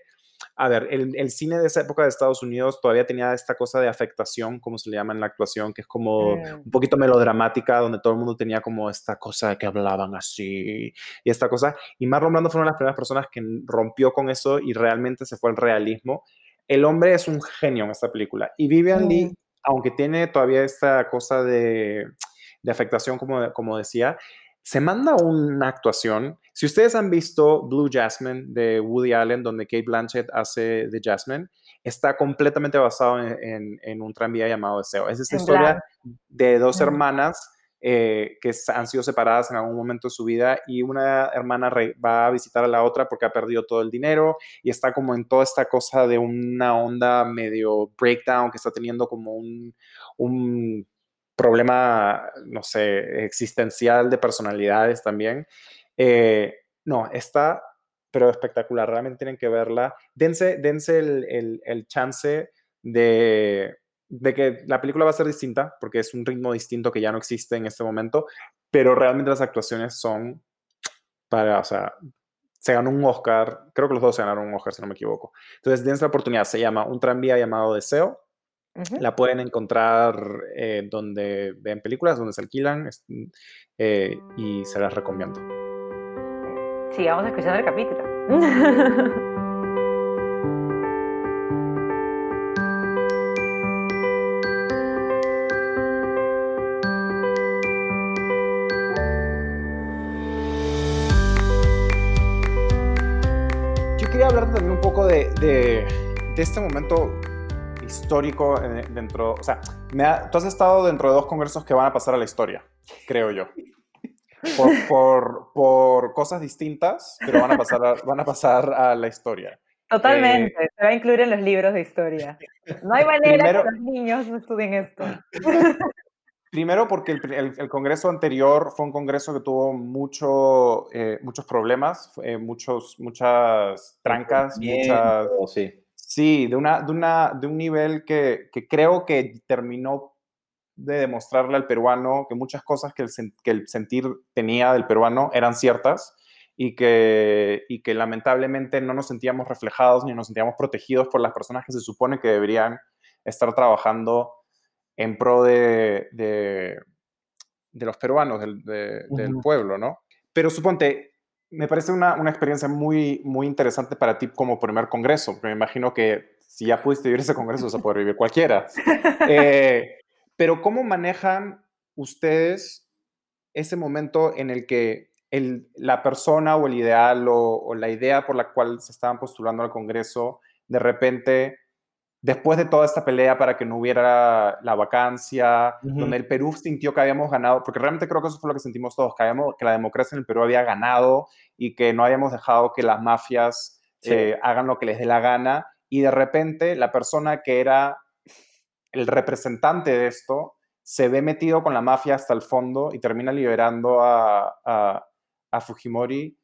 a ver, el, cine de esa época de Estados Unidos todavía tenía esta cosa de afectación, como se le llama en la actuación, que es como mm. un poquito melodramática, donde todo el mundo tenía como esta cosa de que hablaban así y esta cosa. Y Marlon Brando fue una de las primeras personas que rompió con eso y realmente se fue al realismo. El hombre es un genio en esta película. Y Vivian Lee, mm. aunque tiene todavía esta cosa de, de afectación, como, como decía, se manda una actuación. Si ustedes han visto Blue Jasmine de Woody Allen, donde Kate Blanchett hace de Jasmine, está completamente basado en, un tranvía llamado Deseo. Es esta historia de dos hermanas eh, que han sido separadas en algún momento de su vida y una hermana va a visitar a la otra porque ha perdido todo el dinero y está como en toda esta cosa de una onda medio breakdown que está teniendo como un problema, no sé, existencial de personalidades también. Eh, no, está, pero espectacular, realmente tienen que verla. Dense, dense el, el, chance de, de, que la película va a ser distinta, porque es un ritmo distinto que ya no existe en este momento, pero realmente las actuaciones son para, o sea, se ganó un Oscar, creo que los dos se ganaron un Oscar, si no me equivoco. Entonces, dense la oportunidad, se llama Un tranvía llamado Deseo La pueden encontrar eh, donde ven películas, donde se alquilan eh, y se las recomiendo. Sigamos escuchando el capítulo. Yo quería hablarte también un poco de, de, de este momento histórico dentro, o sea, me tú has estado dentro de dos congresos que van a pasar a la historia, creo yo. Por, [LAUGHS] por, por cosas distintas, pero van a pasar a, van a, pasar a la historia. Totalmente, eh, se va a incluir en los libros de historia. No hay manera primero, que los niños no estudien esto. [LAUGHS] Primero porque el, el, el, congreso anterior fue un congreso que tuvo mucho, eh, muchos problemas, eh, muchos, muchas trancas, muchas... Sí Sí, de, una, de, una, de un nivel que, que, creo que terminó de demostrarle al peruano que muchas cosas que el, que el sentir tenía del peruano eran ciertas y que, y que lamentablemente no nos sentíamos reflejados ni nos sentíamos protegidos por las personas que se supone que deberían estar trabajando en pro de, de, de los peruanos, del, de, uh -huh. del pueblo, ¿no? Pero suponte, me parece una, una, experiencia muy, muy interesante para ti como primer congreso, porque me imagino que si ya pudiste vivir ese congreso, se puede vivir cualquiera. [LAUGHS] Eh, pero ¿cómo manejan ustedes ese momento en el que el, la persona o el ideal o, o, la idea por la cual se estaban postulando al congreso, de repente después de toda esta pelea para que no hubiera la vacancia, uh -huh. donde el Perú sintió que habíamos ganado, porque realmente creo que eso fue lo que sentimos todos, que, habíamos, que la democracia en el Perú había ganado y que no habíamos dejado que las mafias sí. eh, hagan lo que les dé la gana, y de repente la persona que era el representante de esto se ve metido con la mafia hasta el fondo y termina liberando a, a, a Fujimori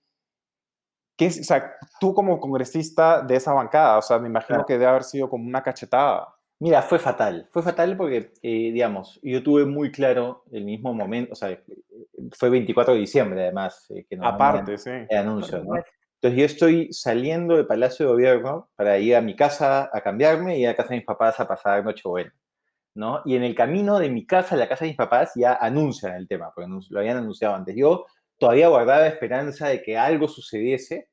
¿Qué es, o sea, tú como congresista de esa bancada, o sea, me imagino claro. que debe haber sido como una cachetada. Mira, fue fatal. Fue fatal porque, eh, digamos, yo tuve muy claro el mismo momento, o sea, fue 24 de diciembre además. Eh, que Aparte, sí. El anuncio, ¿no? Entonces yo estoy saliendo del Palacio de Gobierno para ir a mi casa a cambiarme y a la casa de mis papás a pasar Nochebuena, ¿no? Y en el camino de mi casa a la casa de mis papás ya anuncian el tema, porque lo habían anunciado antes. Yo todavía guardaba esperanza de que algo sucediese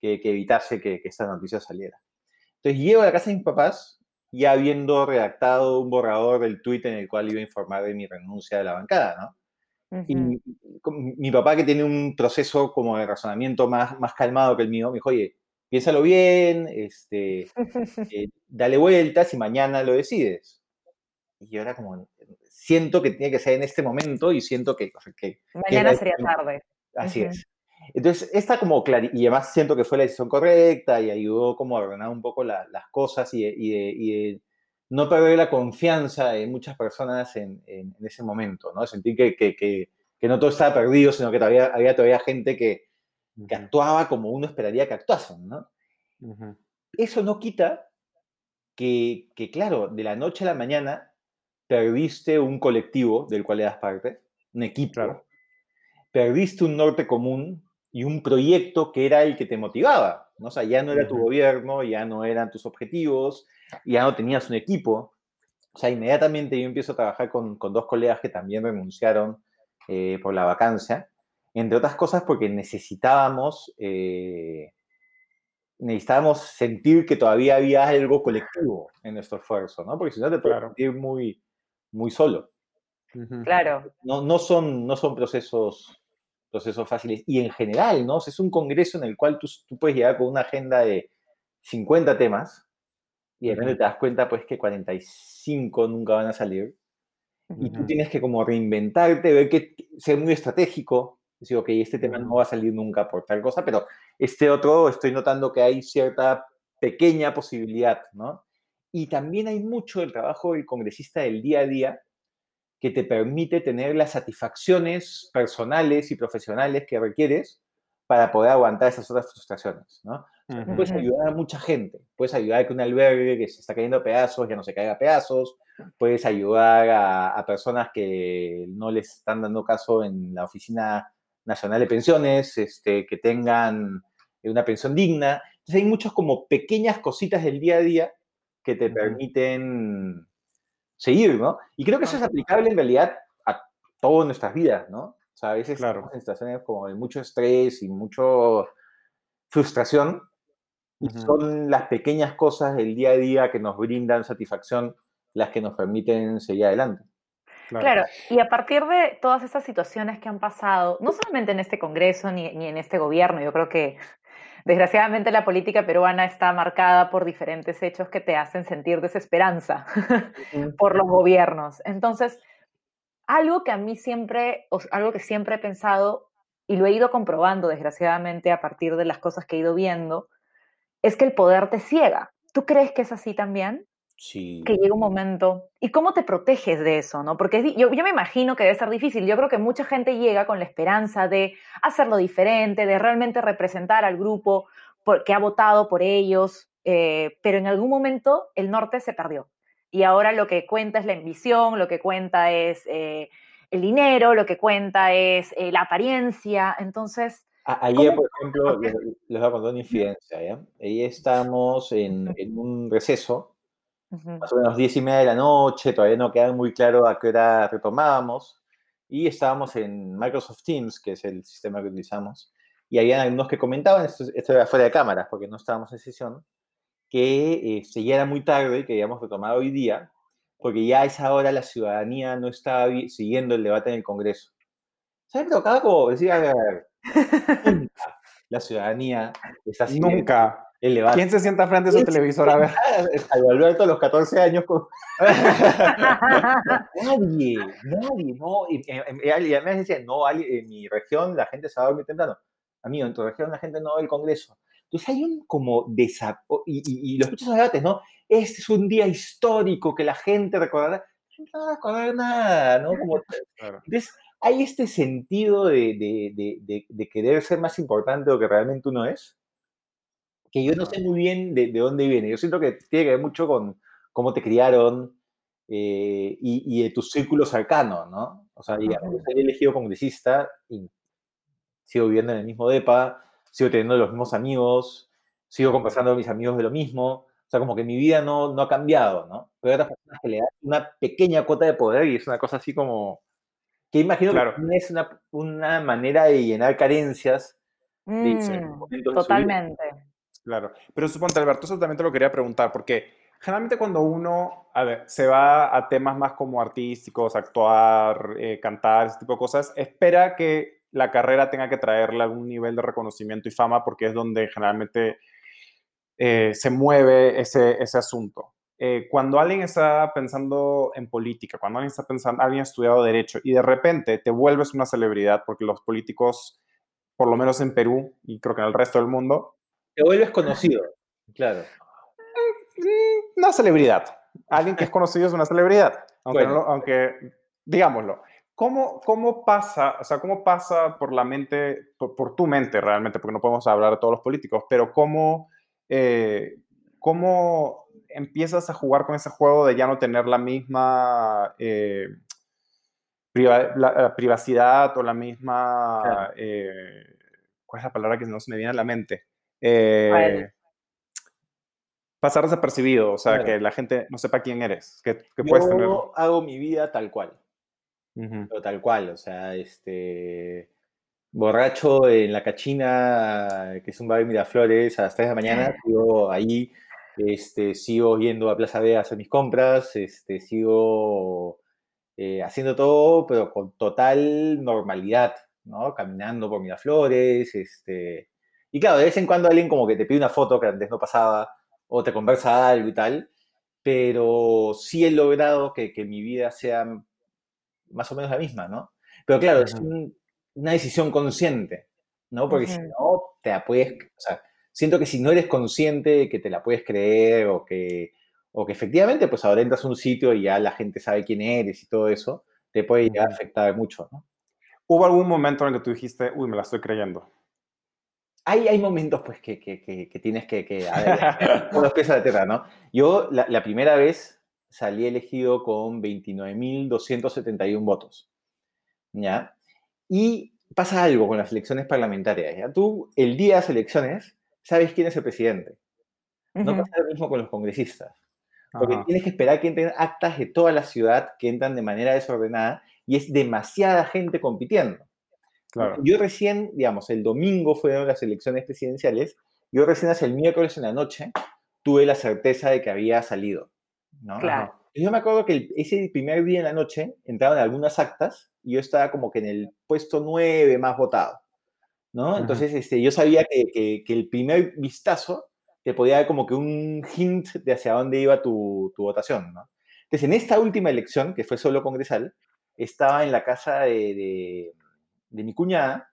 que, que evitase que, que, esta noticia saliera. Entonces llego a la casa de mis papás ya habiendo redactado un borrador del tuit en el cual iba a informar de mi renuncia de la bancada, ¿no? Y mi, mi, papá, que tiene un proceso como de razonamiento más, más calmado que el mío, me dijo, oye, piénsalo bien, este, [LAUGHS] eh, dale vueltas y mañana lo decides. Y yo era como, siento que tiene que ser en este momento y siento que... que Mañana que sería tarde. Así uh -huh. es. Entonces, esta como y además siento que fue la decisión correcta y ayudó como a ordenar un poco la, las cosas y de, y, de, y de, no perder la confianza de muchas personas en, en, en ese momento, ¿no? Sentir que, que, que, que, no todo estaba perdido, sino que todavía, había todavía gente que, actuaba como uno esperaría que actuasen, ¿no? Uh -huh. Eso no quita que, que, claro, de la noche a la mañana perdiste un colectivo del cual eras parte, un equipo, claro. perdiste un norte común y un proyecto que era el que te motivaba, ¿no? O sea, ya no era tu gobierno, ya no eran tus objetivos, ya no tenías un equipo. O sea, inmediatamente yo empiezo a trabajar con, con dos colegas que también renunciaron eh, por la vacancia, entre otras cosas porque necesitábamos, eh, necesitábamos sentir que todavía había algo colectivo en nuestro esfuerzo, ¿no? Porque si no te puedes claro. sentir muy, muy solo. Claro. No, no, son, no son procesos, procesos fáciles. Y en general, ¿no? es un congreso en el cual tú, tú, puedes llegar con una agenda de 50 temas y de repente te das cuenta pues que 45 nunca van a salir. Y tú tienes que como reinventarte, ver que ser muy estratégico, decir, ok, este tema no va a salir nunca por tal cosa, pero este otro estoy notando que hay cierta pequeña posibilidad, ¿no? Y también hay mucho del trabajo del congresista del día a día que te permite tener las satisfacciones personales y profesionales que requieres para poder aguantar esas otras frustraciones, ¿no? Uh -huh. Puedes ayudar a mucha gente, puedes ayudar a que un albergue que se está cayendo a pedazos ya no se caiga a pedazos, puedes ayudar a, a personas que no les están dando caso en la Oficina Nacional de Pensiones, este, que tengan una pensión digna. Entonces hay muchas como pequeñas cositas del día a día que te permiten seguir, ¿no? Y creo que eso es aplicable en realidad a todas nuestras vidas, ¿no? O sea, a veces Claro. estamos en situaciones como de mucho estrés y mucho frustración, y Ujú. son las pequeñas cosas del día a día que nos brindan satisfacción las que nos permiten seguir adelante. Claro, y a partir de todas estas situaciones que han pasado, no solamente en este Congreso ni, ni en este gobierno, yo creo que desgraciadamente la política peruana está marcada por diferentes hechos que te hacen sentir desesperanza [LAUGHS] por los gobiernos. Entonces, algo que a mí siempre, o algo que siempre he pensado y lo he ido comprobando desgraciadamente a partir de las cosas que he ido viendo, es que el poder te ciega. ¿Tú crees que es así también? Sí. que llega un momento. ¿Y cómo te proteges de eso? ¿no? Porque es yo, yo me imagino que debe ser difícil. Yo creo que mucha gente llega con la esperanza de hacerlo diferente, de realmente representar al grupo por- que ha votado por ellos, eh, pero en algún momento el norte se perdió. Y ahora lo que cuenta es la ambición, lo que cuenta es eh, el dinero, lo que cuenta es eh, la apariencia. Entonces, A- Ayer, ¿Cómo- por ejemplo, les, les voy a contar una infidencia. Ayer estábamos en, en un receso, ujú, más o menos 10 y media de la noche, todavía no queda muy claro a qué hora retomábamos, y estábamos en Microsoft Teams, que es el sistema que utilizamos, y había algunos que comentaban, esto, esto era fuera de cámaras, porque no estábamos en sesión, que eh, se ya era muy tarde y que habíamos retomado hoy día, porque ya a esa hora la ciudadanía no estaba siguiendo el debate en el Congreso. ¿Sabes? Acá como ver, a ver, [LAUGHS] nunca la ciudadanía está siguiendo Nunca. ¿Quién se sienta frente a su ¿Quién- televisor a ver? Salvo Alberto a los 14 años. con- [LAUGHS] Nadie, nadie, no. Y, y- y- y además decía, no, en mi región la gente se va a dormir temprano. Amigo, en tu región la gente no ve el Congreso. Entonces hay un como desapo... Y, y, y los muchos debates, ¿no? Este es un día histórico que la gente recordará. La gente no va a recordar nada, ¿no? Como, [LAUGHS] Claro. entonces hay este sentido de, de, de, de, de querer ser más importante de lo que realmente uno es, que yo no sé muy bien de, de dónde viene. Yo siento que tiene que ver mucho con cómo te criaron eh, y, y de tus círculos cercanos, ¿no? O sea, digamos, yo salí elegido congresista y sigo viviendo en el mismo DEPA, sigo teniendo los mismos amigos, sigo conversando con mis amigos de lo mismo. O sea, como que mi vida no, no ha cambiado, ¿no? Pero hay otras personas que le dan una pequeña cuota de poder y es una cosa así como... Que imagino Claro. que es una, una manera de llenar carencias Mm, momentos de totalmente. Claro. Pero suponte, Alberto, eso también te lo quería preguntar, porque generalmente cuando uno, a ver, se va a temas más como artísticos, actuar, eh, cantar, ese tipo de cosas, espera que la carrera tenga que traerle algún nivel de reconocimiento y fama, porque es donde generalmente eh, se mueve ese, ese asunto. Eh, cuando alguien está pensando en política, cuando alguien está pensando, alguien ha estudiado derecho y de repente te vuelves una celebridad, porque los políticos, por lo menos en Perú y creo que en el resto del mundo, Te vuelves conocido, claro. Mm, una celebridad. Alguien que es conocido es una celebridad. Aunque, Bueno. no lo- aunque digámoslo. ¿Cómo, ¿Cómo pasa, o sea, cómo pasa por la mente, por, por tu mente realmente, porque no podemos hablar de todos los políticos, pero cómo, eh, cómo empiezas a jugar con ese juego de ya no tener la misma eh, priva- la- la privacidad o la misma, Claro. eh, ¿cuál es la palabra que no se me viene a la mente? Eh, pasar desapercibido, o sea, que la gente no sepa quién eres, que, que Yo puedes tener... hago mi vida tal cual, pero tal cual, o sea, este borracho en la cachina, que es un bar de Miraflores, a las 3 de la mañana, sigo ahí, este, sigo yendo a Plaza B a hacer mis compras, este, sigo eh, haciendo todo, pero con total normalidad, ¿no? Caminando por Miraflores, este... Y claro, de vez en cuando alguien como que te pide una foto que antes no pasaba, o te conversa algo y tal, pero sí he logrado que, que mi vida sea más o menos la misma, ¿no? Pero claro, es un- una decisión consciente, ¿no? Porque si no, te la puedes, o sea, siento que si no eres consciente de que te la puedes creer o que, o que efectivamente, pues ahora entras a un sitio y ya la gente sabe quién eres y todo eso, te puede llegar a afectar mucho, ¿no? ¿Hubo algún momento en el que tú dijiste, uy, me la estoy creyendo? Hay, hay momentos, pues, que, que, que, que tienes que, a ver, [LAUGHS] con los pies a la tierra, ¿no? Yo, la, la primera vez, salí elegido con 29.271 votos, ¿ya? Y pasa algo con las elecciones parlamentarias, ¿ya? Tú, el día de las elecciones, sabes quién es el presidente. No Ujú. pasa lo mismo con los congresistas. Porque tienes que esperar que entren actas de toda la ciudad que entran de manera desordenada y es demasiada gente compitiendo. Claro. Yo recién, digamos, el domingo fueron las elecciones presidenciales, yo recién hace el miércoles en la noche tuve la certeza de que había salido. ¿no? Claro. Yo me acuerdo que ese primer día en la noche entraban algunas actas y yo estaba como que en el puesto 9 más votado. ¿no? Entonces este, yo sabía que, que, el primer vistazo te podía dar como que un hint de hacia dónde iba tu, tu, votación. ¿no? Entonces en esta última elección, que fue solo congresal, estaba en la casa de, de, de mi cuñada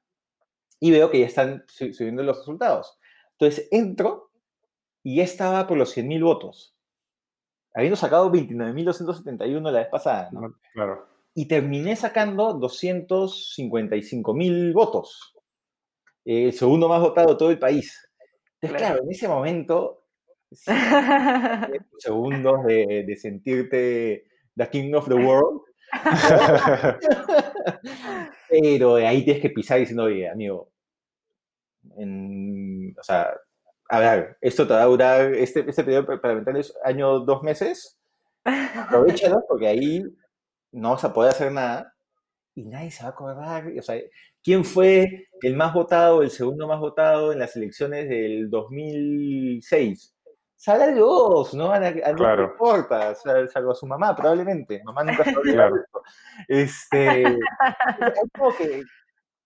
y veo que ya están subiendo los resultados. Entonces entro y ya estaba por los 100.000 votos. Habiendo sacado 29.271 la vez pasada, ¿no? Claro. Y terminé sacando 255.000 votos. el segundo más votado de todo el país. Entonces, claro, en ese momento, [LAUGHS] segundos de, de sentirte the king of the world. [LAUGHS] Pero ahí tienes que pisar diciendo, oye, amigo, en, o sea, a ver, esto te va a durar, este, este periodo parlamentario es año, dos meses, aprovechalo [LAUGHS] porque ahí no vas a poder hacer nada y nadie se va a acordar, o sea, ¿quién fue el más votado, el segundo más votado en las elecciones del 2006? Sabrá Dios, ¿no? A, a claro. no importa, salvo a su mamá, probablemente. Mamá nunca se claro. Este, como que,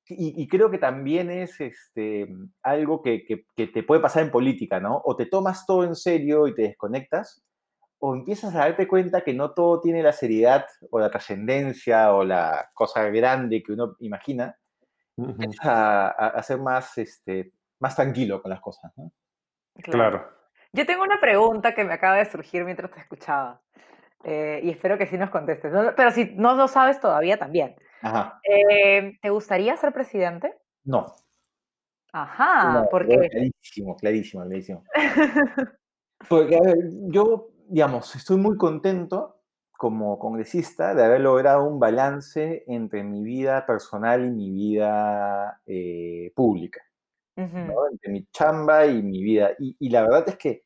y, creo que también es este, algo que, que, te puede pasar en política, ¿no? O te tomas todo en serio y te desconectas, o empiezas a darte cuenta que no todo tiene la seriedad o la trascendencia o la cosa grande que uno imagina, empiezas a, a, ser más, este, más tranquilo con las cosas, ¿no? Claro. Yo tengo una pregunta que me acaba de surgir mientras te escuchaba. Eh, y espero que sí nos contestes. Pero si no lo sabes todavía, también. Eh, ¿Te gustaría ser presidente? No. Ajá, ¿por qué? Clarísimo, clarísimo, clarísimo. Porque, a ver, yo, digamos, estoy muy contento como congresista de haber logrado un balance entre mi vida personal y mi vida eh, pública. Entre mi chamba y mi vida. Y, y, la verdad es que,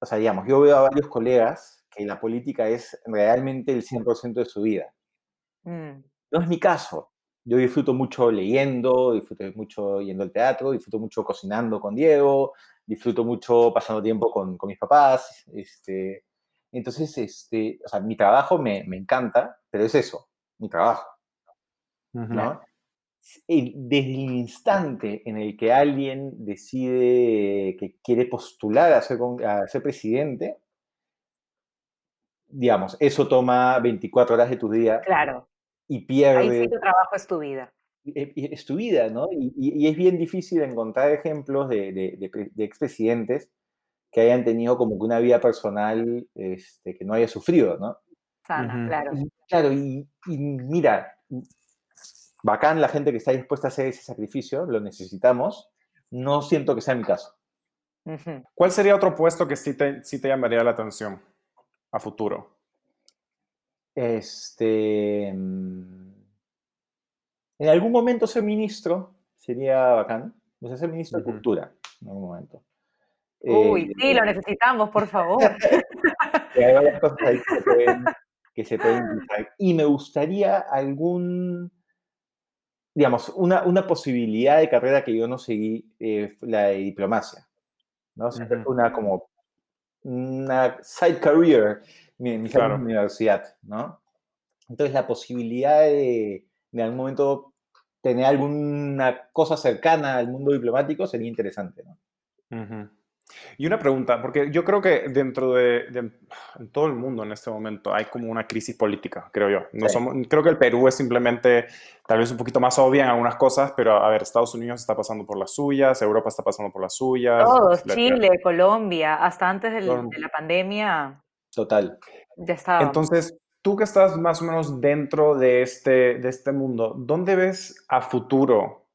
o sea, digamos, yo veo a varios colegas que la política es realmente el 100% de su vida. Mm. No es mi caso. Yo disfruto mucho leyendo, disfruto mucho yendo al teatro, disfruto mucho cocinando con Diego, disfruto mucho pasando tiempo con, con mis papás. Este, entonces, este, o sea, mi trabajo me, me encanta, pero es eso, mi trabajo. ¿no? Desde el instante en el que alguien decide que quiere postular a ser, a ser presidente, digamos, eso toma 24 horas de tu día. Claro y pierde. Ahí sí tu trabajo es tu vida. Es tu vida, ¿no? Y, y, es bien difícil encontrar ejemplos de, de, de, expresidentes que hayan tenido como que una vida personal este, que no haya sufrido, ¿no? Sana, claro. claro, y, mira, bacán la gente que está dispuesta a hacer ese sacrificio, lo necesitamos, no siento que sea mi caso. ¿Cuál sería otro puesto que sí te, sí te llamaría la atención a futuro? Este. Mm, en algún momento ser ministro sería bacán. O sea, ser ministro de Cultura en algún momento. Uy, sí, lo eh, necesitamos, por favor. [LAUGHS] hay varias cosas ahí que se pueden, que se Y me gustaría algún, digamos, una, una, posibilidad de carrera que yo no seguí, eh, la de diplomacia. ¿no? Siempre fue una como una side career mi, mi universidad, ¿no? Entonces la posibilidad de, en algún momento tener alguna cosa cercana al mundo diplomático sería interesante, ¿no? Y una pregunta, porque yo creo que dentro de, en todo el mundo en este momento hay como una crisis política, creo yo. No somos, creo que el Perú es simplemente tal vez un poquito más obvia en algunas cosas, pero a ver, Estados Unidos está pasando por las suyas, Europa está pasando por las suyas. Todos, Chile, Colombia, hasta antes de la pandemia. Total. Ya estaba. Entonces, tú que estás más o menos dentro de este, de este mundo, ¿dónde ves a futuro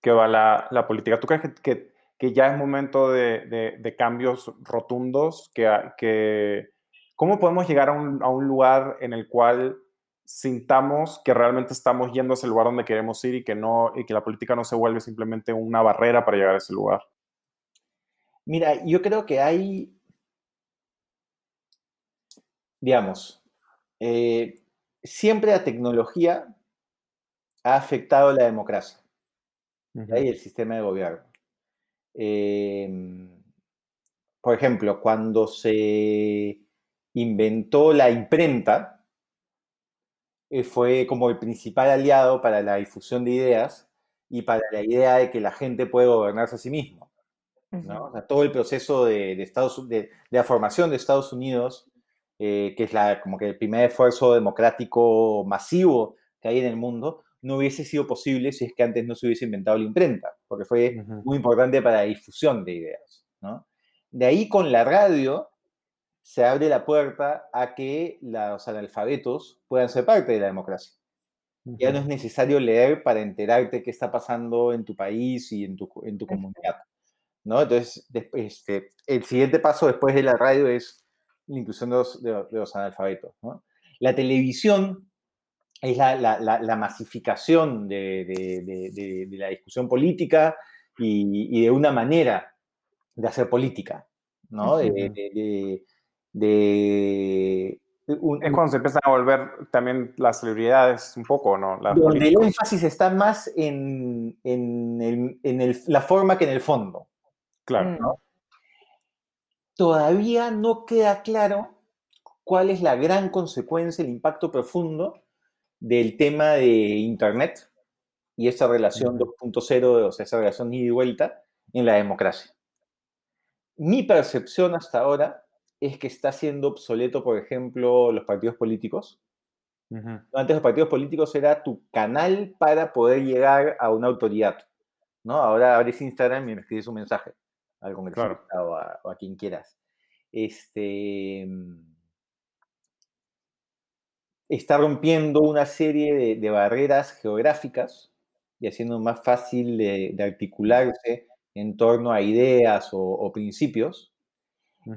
que va la, la política? ¿Tú crees que, que, ya es momento de, de, cambios rotundos? Que, que, ¿Cómo podemos llegar a un, a un, lugar en el cual sintamos que realmente estamos yendo a ese lugar donde queremos ir y que, no, y que la política no se vuelve simplemente una barrera para llegar a ese lugar? Mira, yo creo que hay digamos, eh, siempre la tecnología ha afectado la democracia y el sistema de gobierno. Em, por ejemplo, cuando se inventó la imprenta, eh, fue como el principal aliado para la difusión de ideas y para la idea de que la gente puede gobernarse a sí mismo. todo el proceso de, Estados, de, la formación de Estados Unidos, eh, que es la, como que el primer esfuerzo democrático masivo que hay en el mundo, no hubiese sido posible si es que antes no se hubiese inventado la imprenta, porque fue muy importante para la difusión de ideas. De ahí con la radio se abre la puerta a que los analfabetos puedan ser parte de la democracia. Ya no es necesario leer para enterarte qué está pasando en tu país y en tu, en tu comunidad. ¿no? Entonces, este, el siguiente paso después de la radio es la inclusión de los, de, los analfabetos. La televisión es la, la, masificación de, de, de, la discusión política y, y, de una manera de hacer política, ¿no? de, es cuando se empiezan a volver también las celebridades un poco, ¿no? donde el énfasis está más en, en, el, en el, la forma que en el fondo. Claro. ¿no? Todavía no queda claro cuál es la gran consecuencia, el impacto profundo del tema de Internet y esa relación 2.0, o sea, esa relación ida y vuelta en la democracia. Mi percepción hasta ahora es que está siendo obsoleto, por ejemplo, los partidos políticos. Antes los partidos políticos era tu canal para poder llegar a una autoridad. ¿no? Ahora abres Instagram y me escribes un mensaje al congresista o, a, o, a, quien quieras. Este, está rompiendo una serie de, barreras geográficas y haciendo más fácil de, articularse en torno a ideas o, principios.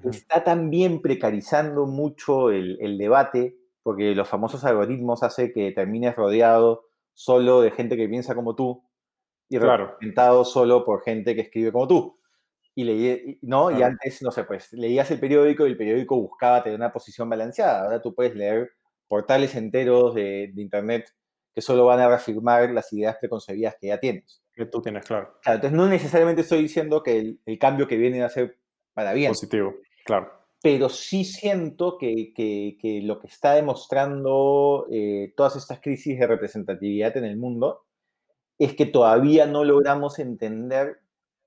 Está también precarizando mucho el, debate, porque los famosos algoritmos hacen que termines rodeado solo de gente que piensa como tú y representado solo por gente que escribe como tú. Y, leí, ¿no? y antes, no sé, pues leías el periódico y el periódico buscaba tener una posición balanceada. Ahora tú puedes leer portales enteros de, Internet que solo van a reafirmar las ideas preconcebidas que ya tienes. Que tú tienes, claro. claro entonces, no necesariamente estoy diciendo que el, cambio que viene a ser para bien. Positivo, claro. Pero sí siento que, que, lo que está demostrando eh, todas estas crisis de representatividad en el mundo es que todavía no logramos entender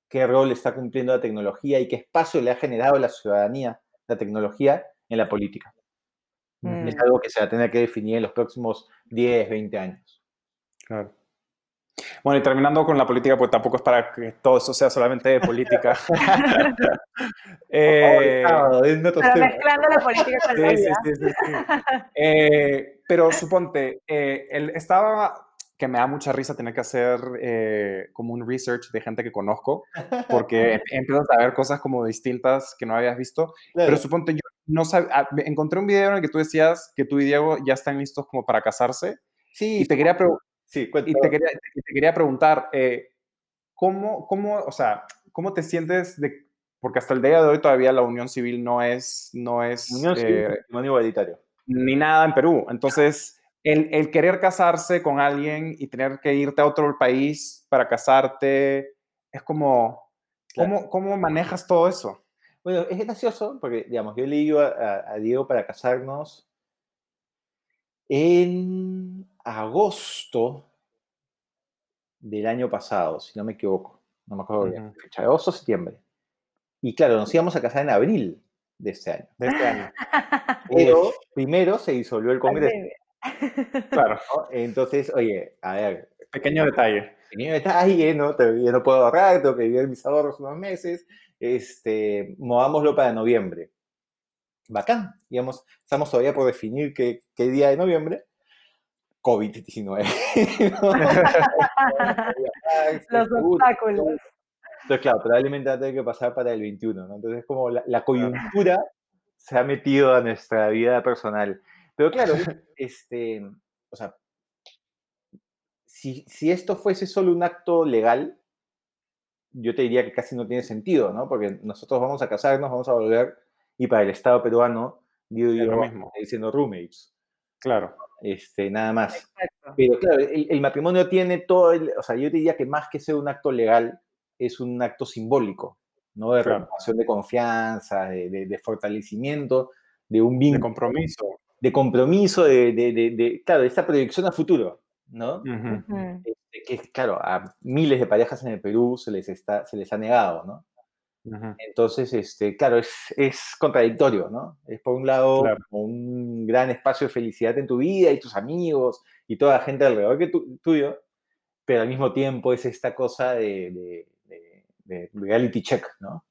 qué rol está cumpliendo la tecnología y qué espacio le ha generado a la ciudadanía la tecnología en la política. Es mm. algo que se va a tener que definir en los próximos 10, 20 años. Claro. Bueno, y terminando con la política, pues tampoco es para que todo eso sea solamente de política. [LAUGHS] [LAUGHS] eh, pero mezclando la política con la vida. Sí, sí, sí, [LAUGHS] eh, pero suponte, eh, él estaba que me da mucha risa tener que hacer eh, como un research de gente que conozco, porque empiezas a ver cosas como distintas que no habías visto. Pero suponte, yo no sabía, ah, encontré un video en el que tú decías que tú y Diego ya están listos como para casarse. Sí. Y te quería, sí, y te quería, te quería preguntar, eh, ¿cómo, ¿cómo, o sea, cómo te sientes de, porque hasta el día de hoy todavía la unión civil no es, no es, unión civil, no igualitario. Ni nada en Perú. Entonces, el, querer casarse con alguien y tener que irte a otro país para casarte, es como, ¿cómo, manejas todo eso? Bueno, es gracioso porque, digamos, yo le digo a, Diego para casarnos en agosto del año pasado, si no me equivoco. No me acuerdo bien. Fecha, agosto, septiembre. Y claro, nos íbamos a casar en abril de este año. De este año. [LAUGHS] Pero primero se disolvió el Congreso. [LAUGHS] Claro. Entonces, oye, a ver. Pequeño detalle. Pequeño detalle, ¿no? Yo no puedo ahorrar, tengo que vivir mis ahorros unos meses. Este, movámoslo para noviembre. Bacán. Digamos, estamos todavía por definir qué, qué día de noviembre. COVID-19. [LAUGHS] Los obstáculos. Entonces, claro, probablemente va a tener que pasar para el 21, ¿no? Entonces, como la, la coyuntura se ha metido a nuestra vida personal. Pero claro, este, o sea, si, si, esto fuese solo un acto legal, yo te diría que casi no tiene sentido, ¿no? Porque nosotros vamos a casarnos, vamos a volver, y para el Estado peruano Digo, yo, lo mismo. diciendo roommates. Claro, Este, nada más. Exacto. Pero claro, el, el matrimonio tiene todo el, o sea, yo diría que más que ser un acto legal, es un acto simbólico, ¿no? De Claro. renovación de confianza, de, de- de fortalecimiento, de un de vínculo, compromiso. de compromiso, de, de, de- de- claro, de esta proyección a futuro, ¿no? Ujú, Ujú. Este, que, claro, a miles de parejas en el Perú se les, está, se les ha negado, ¿no? Entonces, este, claro, es, es contradictorio, ¿no? Es por un lado Claro. un gran espacio de felicidad en tu vida y tus amigos y toda la gente alrededor que tu- tuyo, pero al mismo tiempo es esta cosa de, de- de- de reality check, ¿no?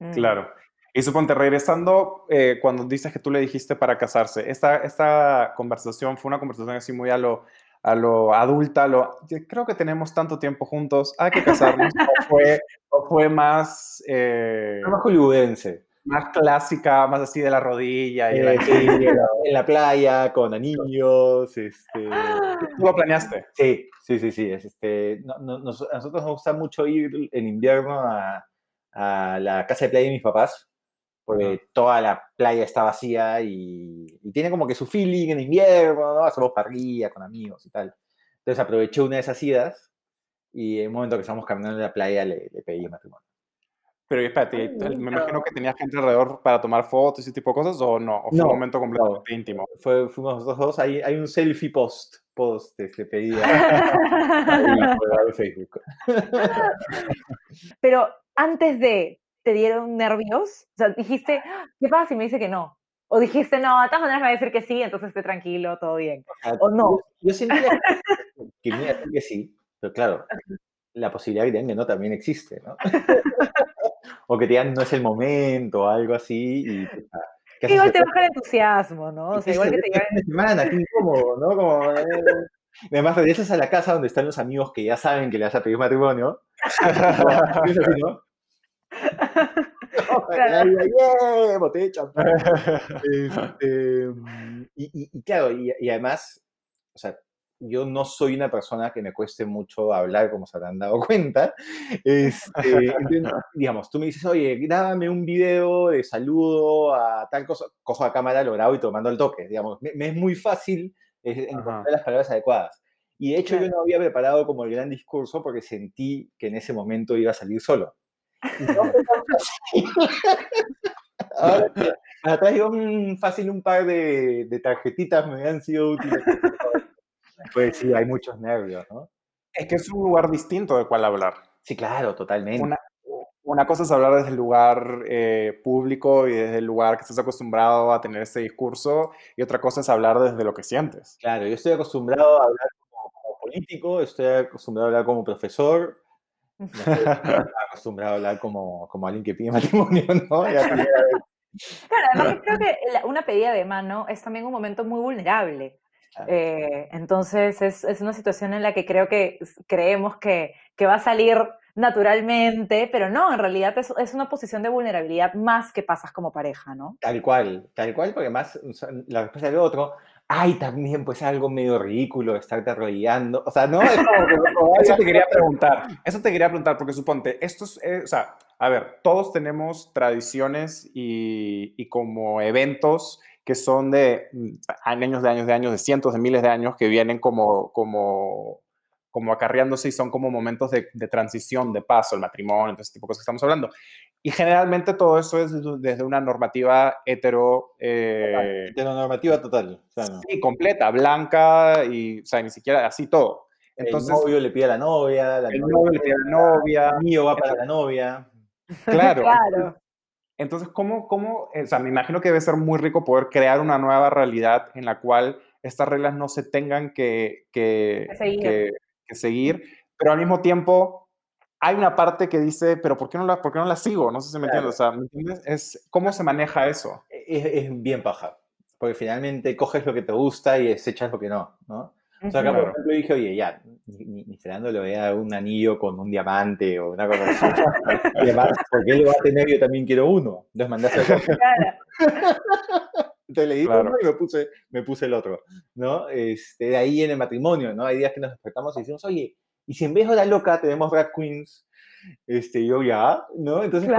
Mm. Claro. Y suponte, regresando, eh, cuando dices que tú le dijiste para casarse, esta, esta conversación fue una conversación así muy a lo, a lo adulta, a lo, creo que tenemos tanto tiempo juntos, hay que casarnos, o fue, o fue más, eh, más hollywoodense. más clásica, más así de la rodilla y Eh, sí, la, en la playa, con anillos, este... ¿Tú lo planeaste? Sí, sí, sí, sí. es este, no- no- nos- a nosotros nos gusta mucho ir en invierno a, a la casa de playa de mis papás, porque toda la playa está vacía y, y tiene como que su feeling en invierno, ¿no? Hacemos parrilla con amigos y tal. Entonces aproveché una de esas idas y en un momento que estábamos caminando en la playa le, le pedí matrimonio. Pero espérate, Qué me bonito. imagino que tenía gente alrededor para tomar fotos y ese tipo de cosas, o no, o fue No, un momento completamente íntimo. Fue, fuimos nosotros dos, hay, hay un selfie post, post, este, por [LAUGHS] Facebook. Pero antes de, ¿te dieron nervios? O sea, dijiste, "Ah, ¿qué pasa si me dice que no? O dijiste, no, de todas maneras me va a decir que sí, entonces esté tranquilo, todo bien. sea, ¿O no? Yo, yo sentía que [LAUGHS] me iba que sí, pero claro, la posibilidad de que no también existe, ¿no? [LAUGHS] [LAUGHS] o que te digan no es el momento o algo así y puta, ¿qué haces Igual te baja el entusiasmo, ¿no? O ¿Y sea, igual que te de semana, qué incómodo, ¿no? Como, eh, Además, regresas a la casa donde están los amigos que ya saben que le vas a pedir matrimonio. y es así, ¿no? Y, claro, y, y además, o sea, yo no soy una persona que me cueste mucho hablar, como se habrán dado [LAUGHS] cuenta. Este, entonces, [LAUGHS] digamos, tú me dices, oye, grábame un video de saludo a tal cosa, cojo la cámara, lo grabo y tomando el toque, digamos. Me, me es muy fácil encontrar Ajá. las palabras adecuadas. Y de hecho Claro. yo no había preparado como el gran discurso porque sentí que en ese momento iba a salir solo. [LAUGHS] Ahora atrás yo un, fácil un par de, de tarjetitas me han sido útiles. Pues sí, hay muchos nervios, ¿no? Es que es un lugar distinto de cuál hablar. Sí, claro, totalmente. Una, una cosa es hablar desde el lugar eh, público y desde el lugar que estás acostumbrado a tener ese discurso, y otra cosa es hablar desde lo que sientes. Claro, yo estoy acostumbrado a hablar como, como político, estoy acostumbrado a hablar como profesor, no acostumbrado a hablar como, como alguien que pide [LAUGHS] matrimonio, ¿no? Claro, además yo creo que una pedida de mano es también un momento muy vulnerable. Eh, entonces es, es una situación en la que creo que creemos que, que va a salir naturalmente, pero no, en realidad es, es una posición de vulnerabilidad más que pasas como pareja, ¿no? Tal cual, tal cual, porque más o sea, la respuesta del otro, ay, también pues algo medio ridículo estarte arrodillando, o sea, no, es como que no, Eso te quería preguntar, eso te quería preguntar, porque suponte, esto es, eh, o sea, a ver, todos tenemos tradiciones y, y como eventos que son de mm, años de años de años, de cientos de miles de años, que vienen como, como, como acarreándose y son como momentos de, de transición, de paso, el matrimonio, ese tipo de cosas que estamos hablando. Y generalmente todo eso es desde una normativa hetero, eh, Heteronormativa total. O sea, no. sí, completa, blanca y, o sea, ni siquiera así todo. Entonces, Entonces, el novio le pide a la novia, la el novia novio le pide a la novia, el mío va para la novia. claro. [LAUGHS] Claro. Entonces, ¿cómo, cómo, o sea, me imagino que debe ser muy rico poder crear una nueva realidad en la cual estas reglas no se tengan que, que, Que seguir. que- que seguir, pero al mismo tiempo hay una parte que dice, pero ¿por qué no la, por qué no la sigo? No sé si me Claro. entiendes. O sea, ¿me entiendes? Es, ¿Cómo se maneja eso? Es, es bien paja, porque finalmente coges lo que te gusta y desechas lo que no, ¿no? O sea, acá, por ejemplo, dije, oye, ya, ni, ni- Fernando le voy a dar un anillo con un diamante o una cosa así. [LAUGHS] y además, porque él lo va a tener, yo también quiero uno. Entonces mandaste a hacer Claro. Entonces le di Claro. uno y me puse, me puse el otro, ¿no? Este, de ahí en el matrimonio, ¿no? Hay días que nos despertamos y decimos, oye, Y si en vez de la loca tenemos drag queens, este, yo ya, ¿no? Entonces,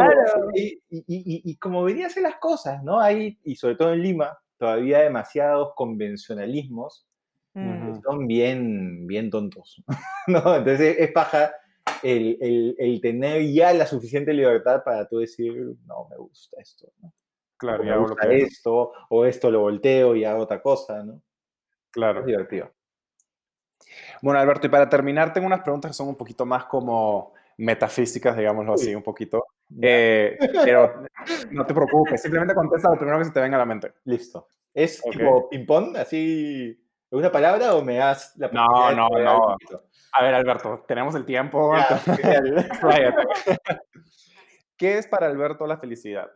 y, y, como venía a hacer las cosas, ¿no? Ahí, y sobre todo en Lima, todavía demasiados convencionalismos mm. son bien, bien tontos, [LAUGHS] ¿no? Entonces es paja el, el, el, tener ya la suficiente libertad para tú decir, no, me gusta esto, ¿no? Claro, ya hago lo que esto, o esto lo volteo y hago otra cosa, ¿no? Claro. Es divertido. Bueno, Alberto, y para terminar, tengo unas preguntas que son un poquito más como metafísicas, digámoslo así, un poquito. Eh, pero no te preocupes, [LAUGHS] simplemente contesta lo primero que se te venga a la mente. Listo. ¿Es tipo ping-pong, así, una palabra o me das la No, no, no. A ver, Alberto, tenemos el tiempo. [LAUGHS] [LAUGHS] ¿Qué es para Alberto la felicidad?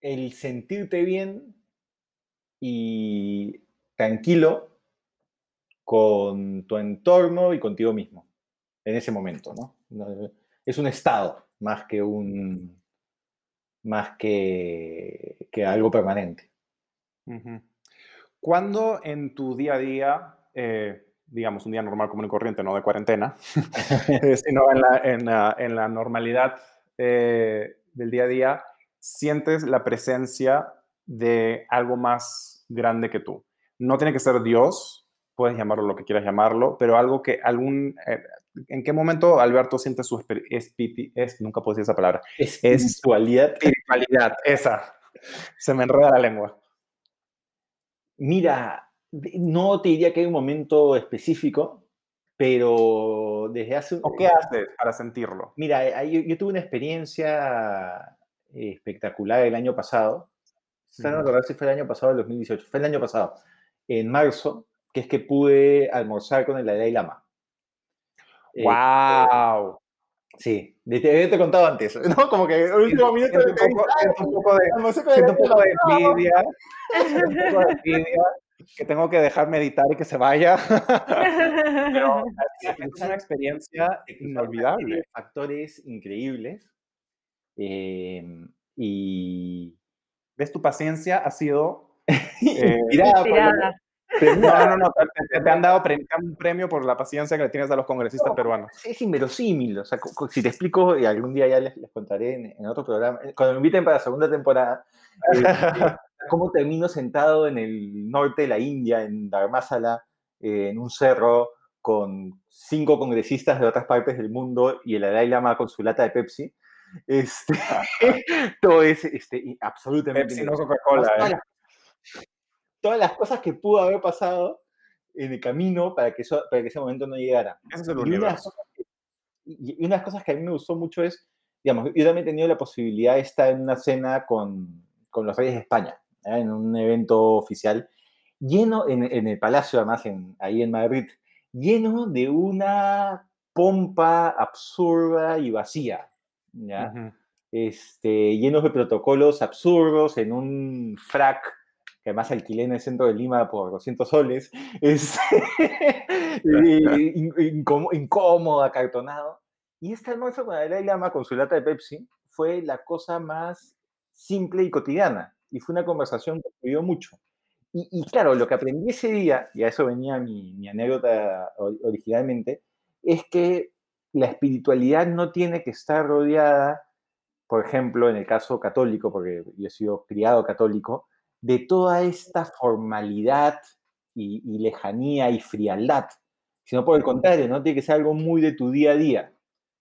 El sentirte bien y tranquilo con tu entorno y contigo mismo en ese momento, ¿no? Es un estado más que un más que, que algo permanente. ¿Cuándo en tu día a día, eh, digamos un día normal común y corriente, no de cuarentena, [LAUGHS] eh, sino en la, en la, normalidad eh, del día a día, sientes la presencia de algo más grande que tú? No tiene que ser Dios, puedes llamarlo lo que quieras llamarlo, pero algo que algún... Eh, ¿En qué momento Alberto siente su es, nunca puedo decir esa palabra? Espiritualidad. Espiritualidad, esa. Se me enreda la lengua. Mira, no te diría que hay un momento específico, pero desde hace... ¿O qué haces para sentirlo? Mira, yo, yo tuve una experiencia espectacular el año pasado. No recuerdo si fue el año pasado o el 2018. Fue el año pasado. En marzo que es que pude almorzar con el Dalai Lama. ¡Wow! Eh, sí, te, te he contado antes, [LAUGHS] ¿no? Como que el último minuto de un poco de, envidia, un poco de envidia, que tengo que dejar meditar y que se vaya. [LAUGHS] Pero es una experiencia inolvidable. Factores increíbles. Em, y... ¿Ves? Tu paciencia ha sido... [LAUGHS] Eh, inspirada. No, no, no, te, han dado un premio por la paciencia que le tienes a los congresistas peruanos. Es inverosímil, o sea, si te explico, y algún día ya les, contaré en, otro programa, eh, cuando me inviten para la segunda temporada, eh, [LAUGHS] cómo termino sentado en el norte de la India, en Dharmasala, eh, en un cerro, con cinco congresistas de otras partes del mundo y el Dalai Lama con su lata de Pepsi. Este, [LAUGHS] todo es este, absolutamente... Pepsi, no Coca-Cola todas las cosas que pudo haber pasado en el camino para que, eso, para que ese momento no llegara. Eso es el y, una y una de las cosas que a mí me gustó mucho es, digamos, yo también he tenido la posibilidad de estar en una cena con, con los Reyes de España, en un evento oficial, lleno, en, en el Palacio además, en, ahí en Madrid, lleno de una pompa absurda y vacía, ¿ya? este, llenos de protocolos absurdos, en un frac que además alquilé en el centro de Lima por 200 soles, [LAUGHS] [LAUGHS] es incómodo, acartonado. Y este almuerzo con Dalai Lama, con su lata de Pepsi, fue la cosa más simple y cotidiana. Y fue una conversación que me dio mucho. Y, claro, lo que aprendí ese día, y a eso venía mi, mi anécdota originalmente, es que la espiritualidad no tiene que estar rodeada, por ejemplo, en el caso católico, porque yo he sido criado católico, de toda esta formalidad y, lejanía y frialdad, sino por el contrario, ¿no? Tiene que ser algo muy de tu día a día.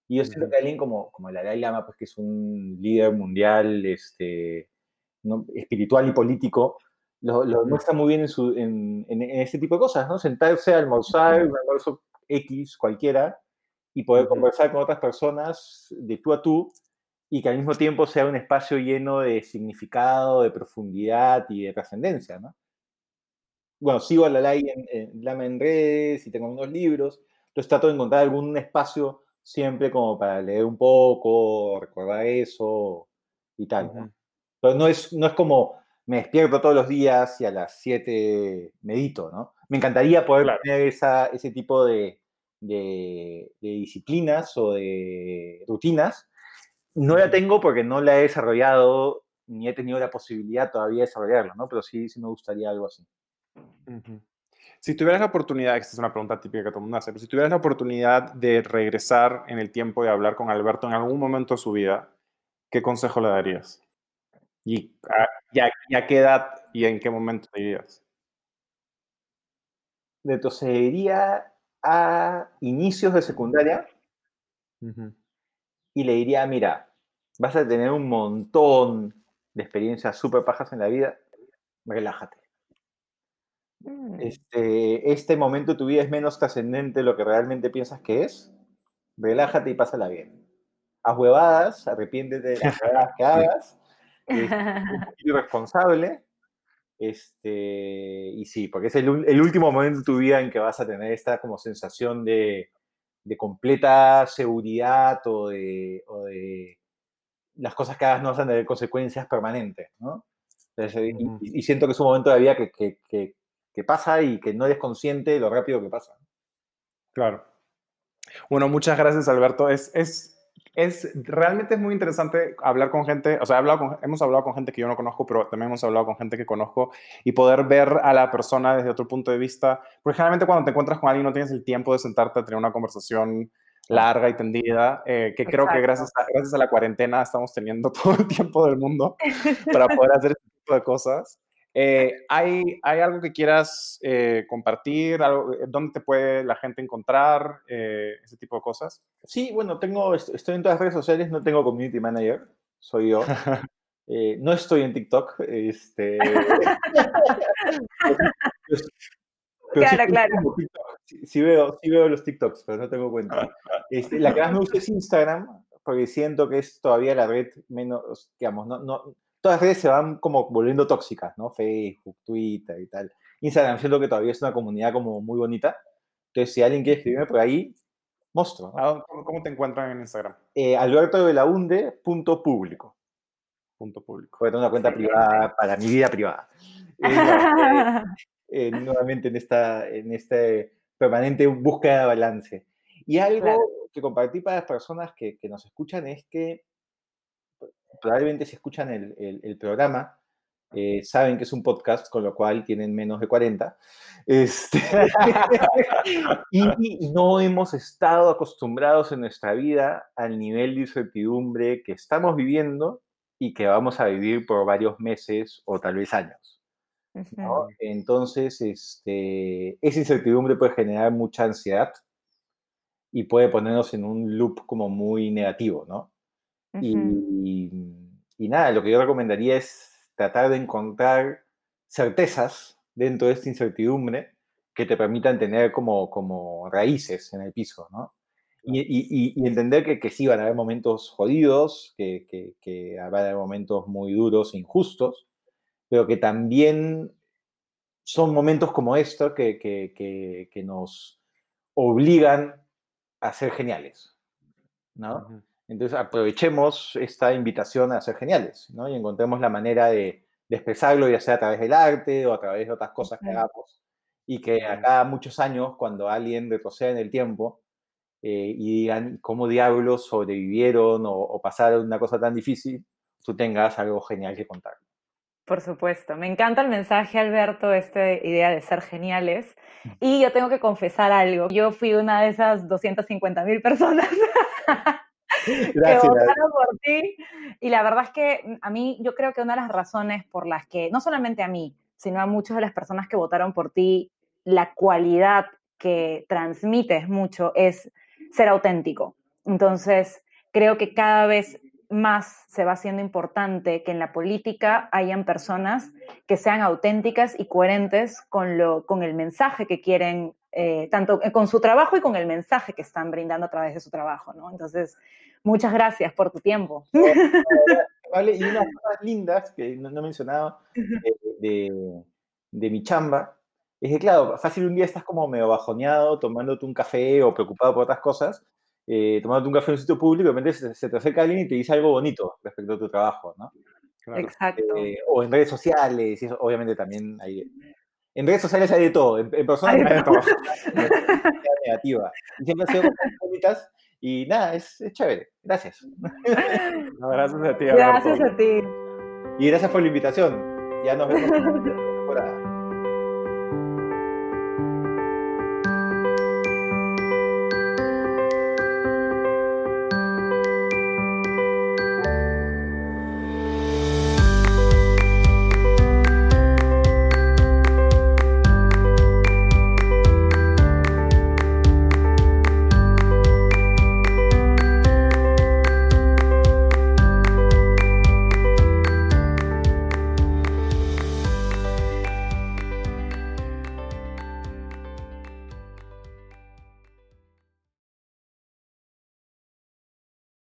Y yo siento que alguien como, como el Dalai Lama, pues que es un líder mundial este, espiritual y político, lo, lo muestra muy bien en, su, en, en, este tipo de cosas, ¿no? Sentarse a almorzar, un almuerzo X, cualquiera, y poder conversar con otras personas de tú a tú y que al mismo tiempo sea un espacio lleno de significado, de profundidad y de trascendencia, ¿no? Bueno, sigo a la Lama en, en redes y tengo unos libros, entonces trato de encontrar algún espacio siempre como para leer un poco, recordar eso y tal, ¿no? Pero no es, no es como me despierto todos los días y a las 7 medito, ¿no? Me encantaría poder tener esa, ese tipo de, de, de disciplinas o de rutinas, no la tengo porque no la he desarrollado ni he tenido la posibilidad todavía de desarrollarla, ¿no? Pero sí, sí me gustaría algo así. Si tuvieras la oportunidad, esta es una pregunta típica que todo el mundo hace, pero si tuvieras la oportunidad de regresar en el tiempo y hablar con Alberto en algún momento de su vida, ¿qué consejo le darías? ¿Y a, qué edad y en qué momento te dirías? Retrocedería a inicios de secundaria y le diría, mira, vas a tener un montón de experiencias súper pajas en la vida, relájate. Mm. Este, este momento de tu vida es menos trascendente de lo que realmente piensas que es, relájate y pásala bien. Haz huevadas, arrepiéntete de las huevadas que [LAUGHS] hagas, es un irresponsable, este, y sí, porque es el, último momento de tu vida en que vas a tener esta como sensación de, completa seguridad o de, las cosas que hagas no van a tener consecuencias permanentes, ¿no? y, siento que es un momento de la vida que, pasa y que no eres consciente de lo rápido que pasa. Claro. Bueno, muchas gracias, Alberto. Es, es es realmente es muy interesante hablar con gente, o sea, hablado hemos hablado con gente que yo no conozco, pero también hemos hablado con gente que conozco y poder ver a la persona desde otro punto de vista, porque generalmente cuando te encuentras con alguien no tienes el tiempo de sentarte a tener una conversación larga y tendida, eh, que creo que gracias a, gracias a la cuarentena estamos teniendo [LAUGHS] todo el tiempo del mundo para poder hacer este tipo de cosas. Eh, ¿hay, ¿Hay algo que quieras eh, compartir? Algo, eh, ¿Dónde te puede la gente encontrar? ese tipo de cosas. Sí, bueno, tengo, estoy en todas las redes sociales, no tengo community manager, soy yo. [LAUGHS] no estoy en TikTok. Este, [LAUGHS] claro, claro. Sí, veo, sí veo los TikToks, pero no tengo cuenta. Este, la que más me gusta es Instagram, porque siento que es todavía la red menos, digamos, no, no, todas las redes se van como volviendo tóxicas, ¿no? Facebook, Twitter y tal. Instagram siento que todavía es una comunidad como muy bonita. Entonces, si alguien quiere escribirme por ahí, monstruo. ¿Cómo te encuentran en Instagram? Eh, Alberto de la Unde, punto público. Punto público. Voy a tener una cuenta privada para mi vida privada. [LAUGHS] Eh, nuevamente en esta, en este permanente búsqueda de balance. Y algo que compartí para las personas que, que nos escuchan es que probablemente si escuchan el, programa, eh, saben que es un podcast, con lo cual tienen menos de 40. Este, [LAUGHS] y, no hemos estado acostumbrados en nuestra vida al nivel de incertidumbre que estamos viviendo y que vamos a vivir por varios meses o tal vez años. Entonces, este, esa incertidumbre puede generar mucha ansiedad y puede ponernos en un loop como muy negativo, ¿no? Y, nada, lo que yo recomendaría es tratar de encontrar certezas dentro de esta incertidumbre que te permitan tener como, como raíces en el piso, ¿no? Y, entender que, que, sí van a haber momentos jodidos, que, que, que van a haber momentos muy duros e injustos, pero que también son momentos como estos que, que, nos obligan a ser geniales, ¿no? Entonces aprovechemos esta invitación a ser geniales, ¿no? Y encontremos la manera de, expresarlo, ya sea a través del arte o a través de otras cosas que hagamos. Y que acá muchos años, cuando alguien retroceda en el tiempo eh, y digan cómo diablos sobrevivieron o, pasaron una cosa tan difícil, tú tengas algo genial que contar. Por supuesto, me encanta el mensaje, Alberto, esta idea de ser geniales. Y yo tengo que confesar algo. Yo fui una de esas 250 mil personas [LAUGHS] [LAUGHS] Gracias. que votaron por ti. Y la verdad es que a mí, yo creo que una de las razones por las que, no solamente a mí, sino a muchas de las personas que votaron por ti, la cualidad que transmites mucho es ser auténtico. Entonces, creo que cada vez más se va haciendo importante que en la política hayan personas que sean auténticas y coherentes con, lo, con el mensaje que quieren, eh, tanto con su trabajo y con el mensaje que están brindando a través de su trabajo, ¿no? Entonces, muchas gracias por tu tiempo. [LAUGHS] Vale, y unas cosas lindas que no, he mencionado de, de, mi chamba, es que, claro, fácil un día estás como medio bajoneado, tomándote un café o preocupado por otras cosas, eh, tomándote un café en un sitio público, de repente se, te acerca alguien y te dice algo bonito respecto a tu trabajo, ¿no? Exacto. Eh, o en redes sociales, y eso obviamente también hay... En redes sociales hay de todo, en, personas hay de todo. [LAUGHS] negativa. Y siempre sido bonitas y nada, es, es chévere. Gracias. [LAUGHS] gracias a ti. Gracias a ti. Y gracias por la invitación. Ya nos vemos por [LAUGHS]